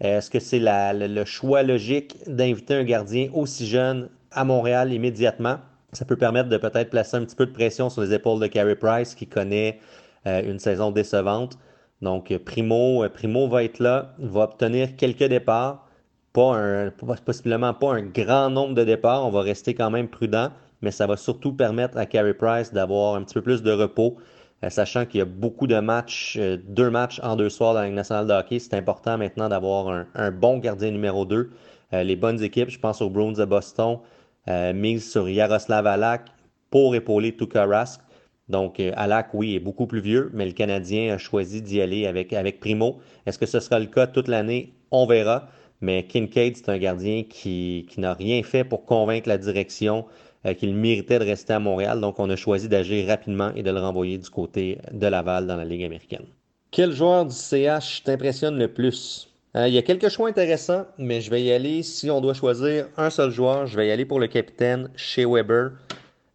Est-ce que c'est le choix logique d'inviter un gardien aussi jeune à Montréal immédiatement? Ça peut permettre de peut-être placer un petit peu de pression sur les épaules de Carey Price qui connaît euh, une saison décevante. Donc Primo, euh, Primo va être là, va obtenir quelques départs, possiblement pas un grand nombre de départs, on va rester quand même prudent, mais ça va surtout permettre à Carey Price d'avoir un petit peu plus de repos, euh, sachant qu'il y a beaucoup de matchs, deux matchs en deux soirs dans la Ligue nationale de hockey. C'est important maintenant d'avoir un, bon gardien numéro 2. les bonnes équipes, je pense aux Bruins de Boston, euh, mise sur Yaroslav Alak pour épauler Tuka Rask. Donc, euh, Alak, oui, est beaucoup plus vieux, mais le Canadien a choisi d'y aller avec, Primo. Est-ce que ce sera le cas toute l'année? On verra. Mais Kincaid, c'est un gardien qui, n'a rien fait pour convaincre la direction euh, qu'il méritait de rester à Montréal. Donc, on a choisi d'agir rapidement et de le renvoyer du côté de Laval dans la Ligue américaine. Quel joueur du CH t'impressionne le plus? Euh, il y a quelques choix intéressants, mais je vais y aller. Si on doit choisir un seul joueur, je vais y aller pour le capitaine chez Weber.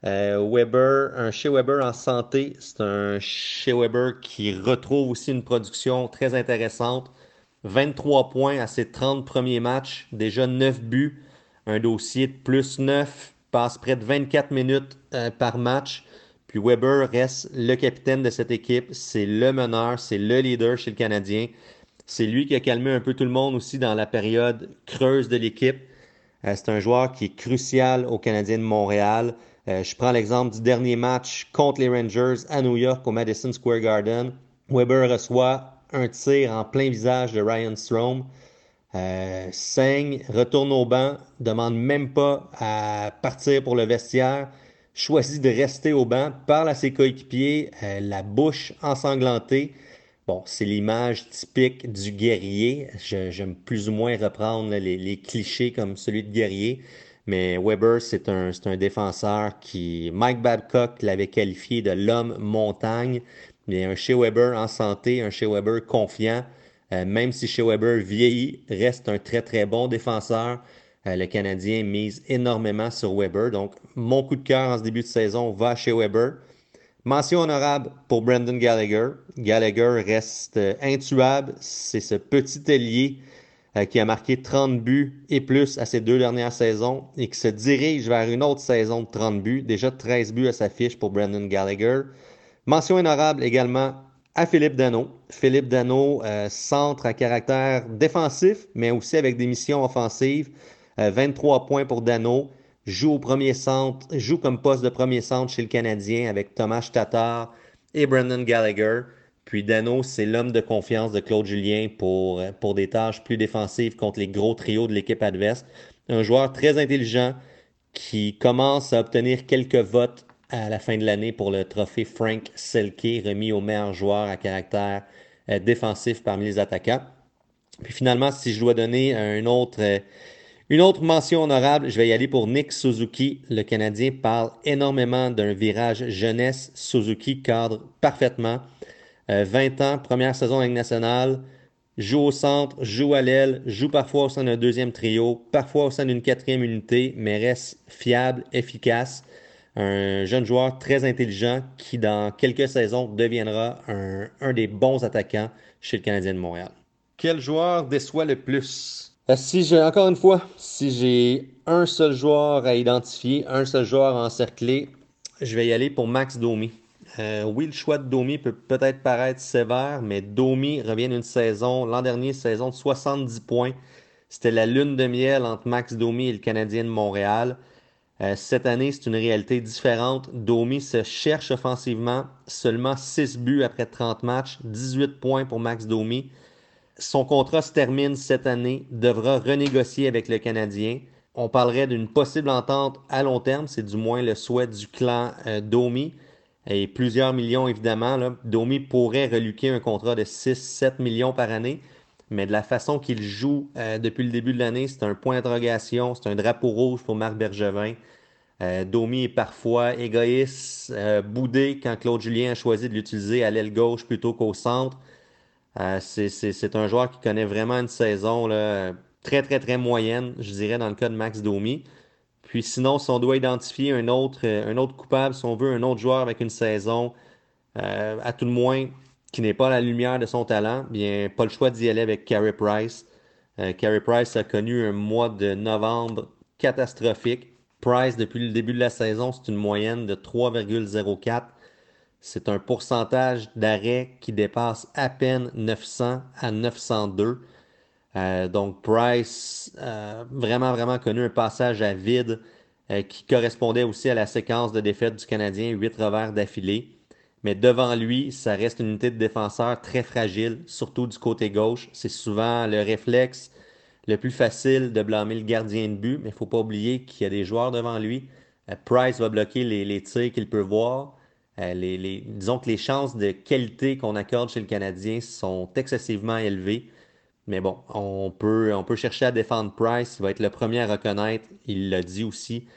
Euh, Weber, un chez Weber en santé, c'est un chez Weber qui retrouve aussi une production très intéressante. 23 points à ses 30 premiers matchs, déjà 9 buts, un dossier de plus 9, passe près de 24 minutes euh, par match. Puis Weber reste le capitaine de cette équipe, c'est le meneur, c'est le leader chez le Canadien. C'est lui qui a calmé un peu tout le monde aussi dans la période creuse de l'équipe. Euh, c'est un joueur qui est crucial aux Canadiens de Montréal. Euh, je prends l'exemple du dernier match contre les Rangers à New York au Madison Square Garden. Weber reçoit un tir en plein visage de Ryan Strom. Euh, saigne, retourne au banc, demande même pas à partir pour le vestiaire, choisit de rester au banc, parle à ses coéquipiers, la bouche ensanglantée. Bon, c'est l'image typique du guerrier. J'aime plus ou moins reprendre les, clichés comme celui de guerrier. Mais Weber, c'est un, un défenseur qui, Mike Babcock l'avait qualifié de l'homme montagne. Mais un chez Weber en santé, un chez Weber confiant, euh, même si chez Weber vieillit, reste un très très bon défenseur. Euh, le Canadien mise énormément sur Weber. Donc, mon coup de cœur en ce début de saison va chez Weber. Mention honorable pour Brendan Gallagher. Gallagher reste euh, intuable. C'est ce petit ailier qui a marqué 30 buts et plus à ses deux dernières saisons et qui se dirige vers une autre saison de 30 buts. Déjà 13 buts à sa fiche pour Brendan Gallagher. Mention honorable également à Philippe Dano. Philippe Dano, euh, centre à caractère défensif, mais aussi avec des missions offensives. 23 points pour Dano joue au premier centre, joue comme poste de premier centre chez le Canadien avec Thomas Tatar et Brendan Gallagher. Puis Dano, c'est l'homme de confiance de Claude Julien pour, pour des tâches plus défensives contre les gros trios de l'équipe adverse. Un joueur très intelligent qui commence à obtenir quelques votes à la fin de l'année pour le trophée Frank Selke, remis au meilleur joueur à caractère euh, défensif parmi les attaquants. Puis finalement, si je dois donner autre, euh, une autre mention honorable, je vais y aller pour Nick Suzuki. Le Canadien parle énormément d'un virage jeunesse. Suzuki cadre parfaitement. 20 euh, ans, première saison en Ligue nationale, joue au centre, joue à l'aile, joue parfois au sein d'un deuxième trio, parfois au sein d'une quatrième unité, mais reste fiable, efficace. Un jeune joueur très intelligent qui, dans quelques saisons, deviendra un, un des bons attaquants chez le Canadien de Montréal. Quel joueur déçoit le plus? Euh, si j'ai, encore une fois, si j'ai un seul joueur à identifier, un seul joueur à encercler, je vais y aller pour Max Domi. Euh, oui, le choix de Domi peut peut-être paraître sévère, mais Domi revient d'une saison, l'an dernier, saison de 70 points. C'était la lune de miel entre Max Domi et le Canadien de Montréal. Euh, cette année, c'est une réalité différente. Domi se cherche offensivement, seulement 6 buts après 30 matchs, 18 points pour Max Domi. Son contrat se termine cette année, devra renégocier avec le Canadien. On parlerait d'une possible entente à long terme, c'est du moins le souhait du clan euh, Domi. Et plusieurs millions, évidemment. Domi pourrait reluquer un contrat de 6-7 millions par année. Mais de la façon qu'il joue euh, depuis le début de l'année, c'est un point d'interrogation, c'est un drapeau rouge pour Marc Bergevin. Euh, Domi est parfois égoïste, boudé quand Claude Julien a choisi de l'utiliser à l'aile gauche plutôt qu'au centre. Euh, c'est- un joueur qui connaît vraiment une saison très, très, très moyenne, je dirais, dans le cas de Max Domi. Puis sinon, si on doit identifier un autre, euh, un autre coupable, si on veut un autre joueur avec une saison, euh, à tout le moins, qui n'est pas la lumière de son talent, bien, pas le choix d'y aller avec Carey Price. Euh, Price a connu un mois de novembre catastrophique. Price, depuis le début de la saison, c'est une moyenne de 3,04. C'est un pourcentage d'arrêt qui dépasse à peine 900 à 902. Euh, donc Price, euh, vraiment, vraiment connu un passage à vide euh, qui correspondait aussi à la séquence de défaite du Canadien, 8 revers d'affilée. Mais devant lui, ça reste une unité de défenseur très fragile, surtout du côté gauche. C'est souvent le réflexe le plus facile de blâmer le gardien de but, mais il ne faut pas oublier qu'il y a des joueurs devant lui. Euh, Price va bloquer les, les tirs qu'il peut voir. Les, les- disons que les chances de qualité qu'on accorde chez le Canadien sont excessivement élevées. Mais bon, on peut, on peut chercher à défendre Price. Il va être le premier à reconnaître, il l'a dit aussi,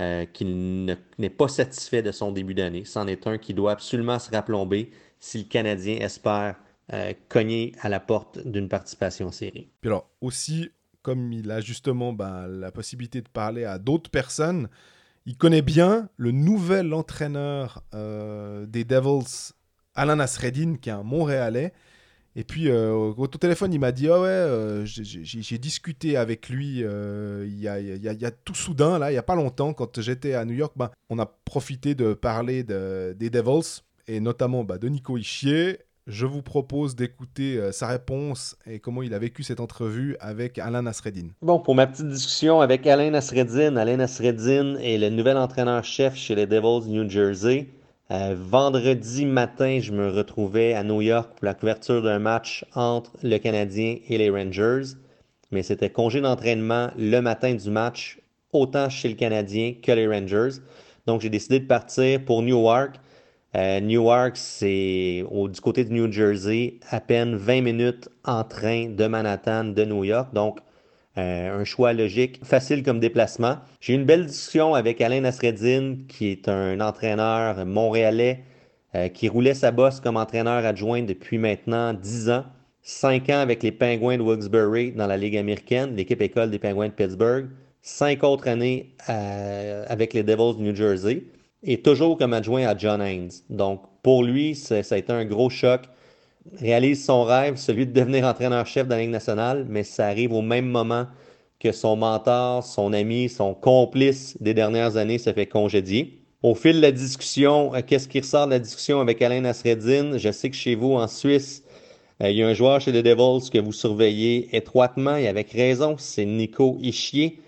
euh, qu'il ne- n'est pas satisfait de son début d'année. C'en est un qui doit absolument se raplomber si le Canadien espère euh, cogner à la porte d'une participation en série. Puis alors, aussi, comme il a justement ben, la possibilité de parler à d'autres personnes, il connaît bien le nouvel entraîneur euh, des Devils, Alan Asredin, qui est un Montréalais. Et puis, euh, au, téléphone, il m'a dit Ah ouais, euh, j'ai- discuté avec lui euh, il y, a, tout soudain, là, il n'y a pas longtemps, quand j'étais à New York. Ben, on a profité de parler de- des Devils, et notamment ben, de Nico Ischier. Je vous propose d'écouter sa réponse et comment il a vécu cette entrevue avec Alan Nasreddin. Bon, pour ma petite discussion avec Alain Nasreddin, Alain Nasreddin est le nouvel entraîneur-chef chez les Devils New Jersey. Euh, vendredi matin, je me retrouvais à New York pour la couverture d'un match entre le Canadien et les Rangers. Mais c'était congé d'entraînement le matin du match, autant chez le Canadien que les Rangers. Donc j'ai décidé de partir pour Newark. Euh, Newark, c'est du côté de New Jersey, à peine 20 minutes en train de Manhattan, de New York. Donc, euh, un choix logique, facile comme déplacement. J'ai eu une belle discussion avec Alain Nasreddin, qui est un entraîneur montréalais euh, qui roulait sa bosse comme entraîneur adjoint depuis maintenant 10 ans. 5 ans avec les Penguins de Wilkes-Barre dans la Ligue américaine, l'équipe école des Penguins de Pittsburgh. 5 autres années euh, avec les Devils de New Jersey et toujours comme adjoint à John Haynes. Donc, pour lui, ça a été un gros choc. Réalise son rêve, celui de devenir entraîneur-chef de la Ligue nationale, mais ça arrive au même moment que son mentor, son ami, son complice des dernières années se fait congédier. Au fil de la discussion, euh, qu'est-ce qui ressort de la discussion avec Alain Nasreddin? Je sais que chez vous, en Suisse, euh, il y a un joueur chez les Devils que vous surveillez étroitement et avec raison, c'est Nico Ischier.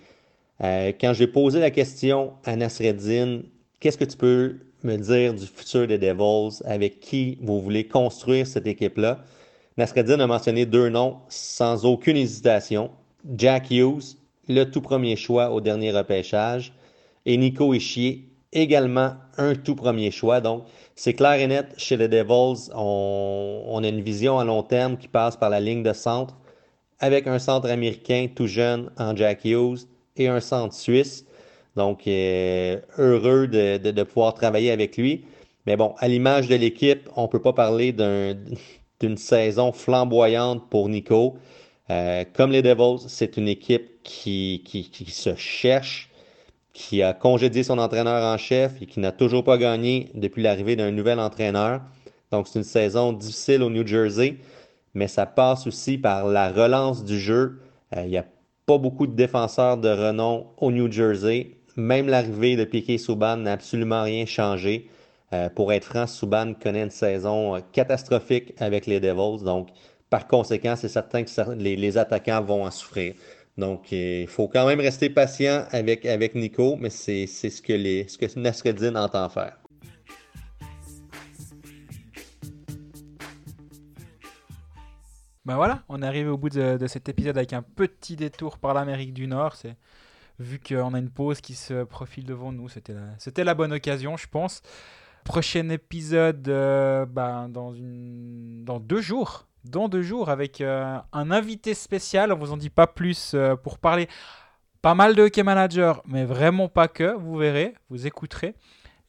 Euh, quand j'ai posé la question à Nasreddin, qu'est-ce que tu peux me dire du futur des Devils, avec qui vous voulez construire cette équipe-là? Nasreddin a mentionné deux noms sans aucune hésitation. Jack Hughes, le tout premier choix au dernier repêchage, et Nico Ischier, également un tout premier choix. Donc, c'est clair et net, chez les Devils, on, on a une vision à long terme qui passe par la ligne de centre, avec un centre américain tout jeune en Jack Hughes et un centre suisse. Donc, euh, heureux de, de- pouvoir travailler avec lui. Mais bon, à l'image de l'équipe, on ne peut pas parler d'un- d'une saison flamboyante pour Nico. Euh, comme les Devils, c'est une équipe qui, qui, qui se cherche, qui a congédié son entraîneur en chef et qui n'a toujours pas gagné depuis l'arrivée d'un nouvel entraîneur. Donc, c'est une saison difficile au New Jersey, mais ça passe aussi par la relance du jeu. Euh, Il n'y a pas beaucoup de défenseurs de renom au New Jersey. Même l'arrivée de Piquet Souban n'a absolument rien changé. Euh, pour être franc, Souban connaît une saison euh, catastrophique avec les Devils. Donc, par conséquent, c'est certain que les, attaquants vont en souffrir. Donc, il faut quand même rester patient avec, avec Nico, mais c'est ce que, les, que Nasreddin entend faire. Ben voilà, on est arrivé au bout de, de cet épisode avec un petit détour par l'Amérique du Nord. C'est vu qu'on a une pause qui se profile devant nous, c'était la, bonne occasion, je pense. Prochain épisode euh, ben, dans deux jours. Dans deux jours avec euh, un invité spécial. On vous en dit pas plus euh, pour parler pas mal de hockey manager, mais vraiment pas que. Vous verrez, vous écouterez.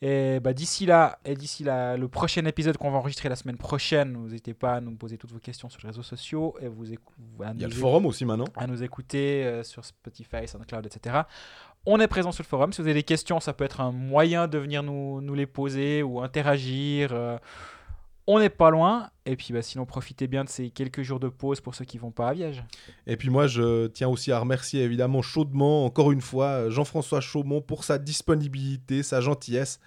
Et bah, d'ici là, et d'ici là, le prochain épisode qu'on va enregistrer la semaine prochaine, n'hésitez pas à nous poser toutes vos questions sur les réseaux sociaux et vous Il y a le forum aussi maintenant. à nous écouter euh, sur Spotify, SoundCloud, etc. On est présent sur le forum. Si vous avez des questions, ça peut être un moyen de venir nous, nous les poser ou interagir. euh, on n'est pas loin. Et puis bah, sinon, profitez bien de ces quelques jours de pause pour ceux qui vont pas à Viège. Et puis moi, je tiens aussi à remercier évidemment chaudement, encore une fois, Jean-François Chaumont pour sa disponibilité, sa gentillesse,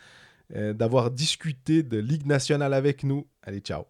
euh, d'avoir discuté de Ligue nationale avec nous. Allez, ciao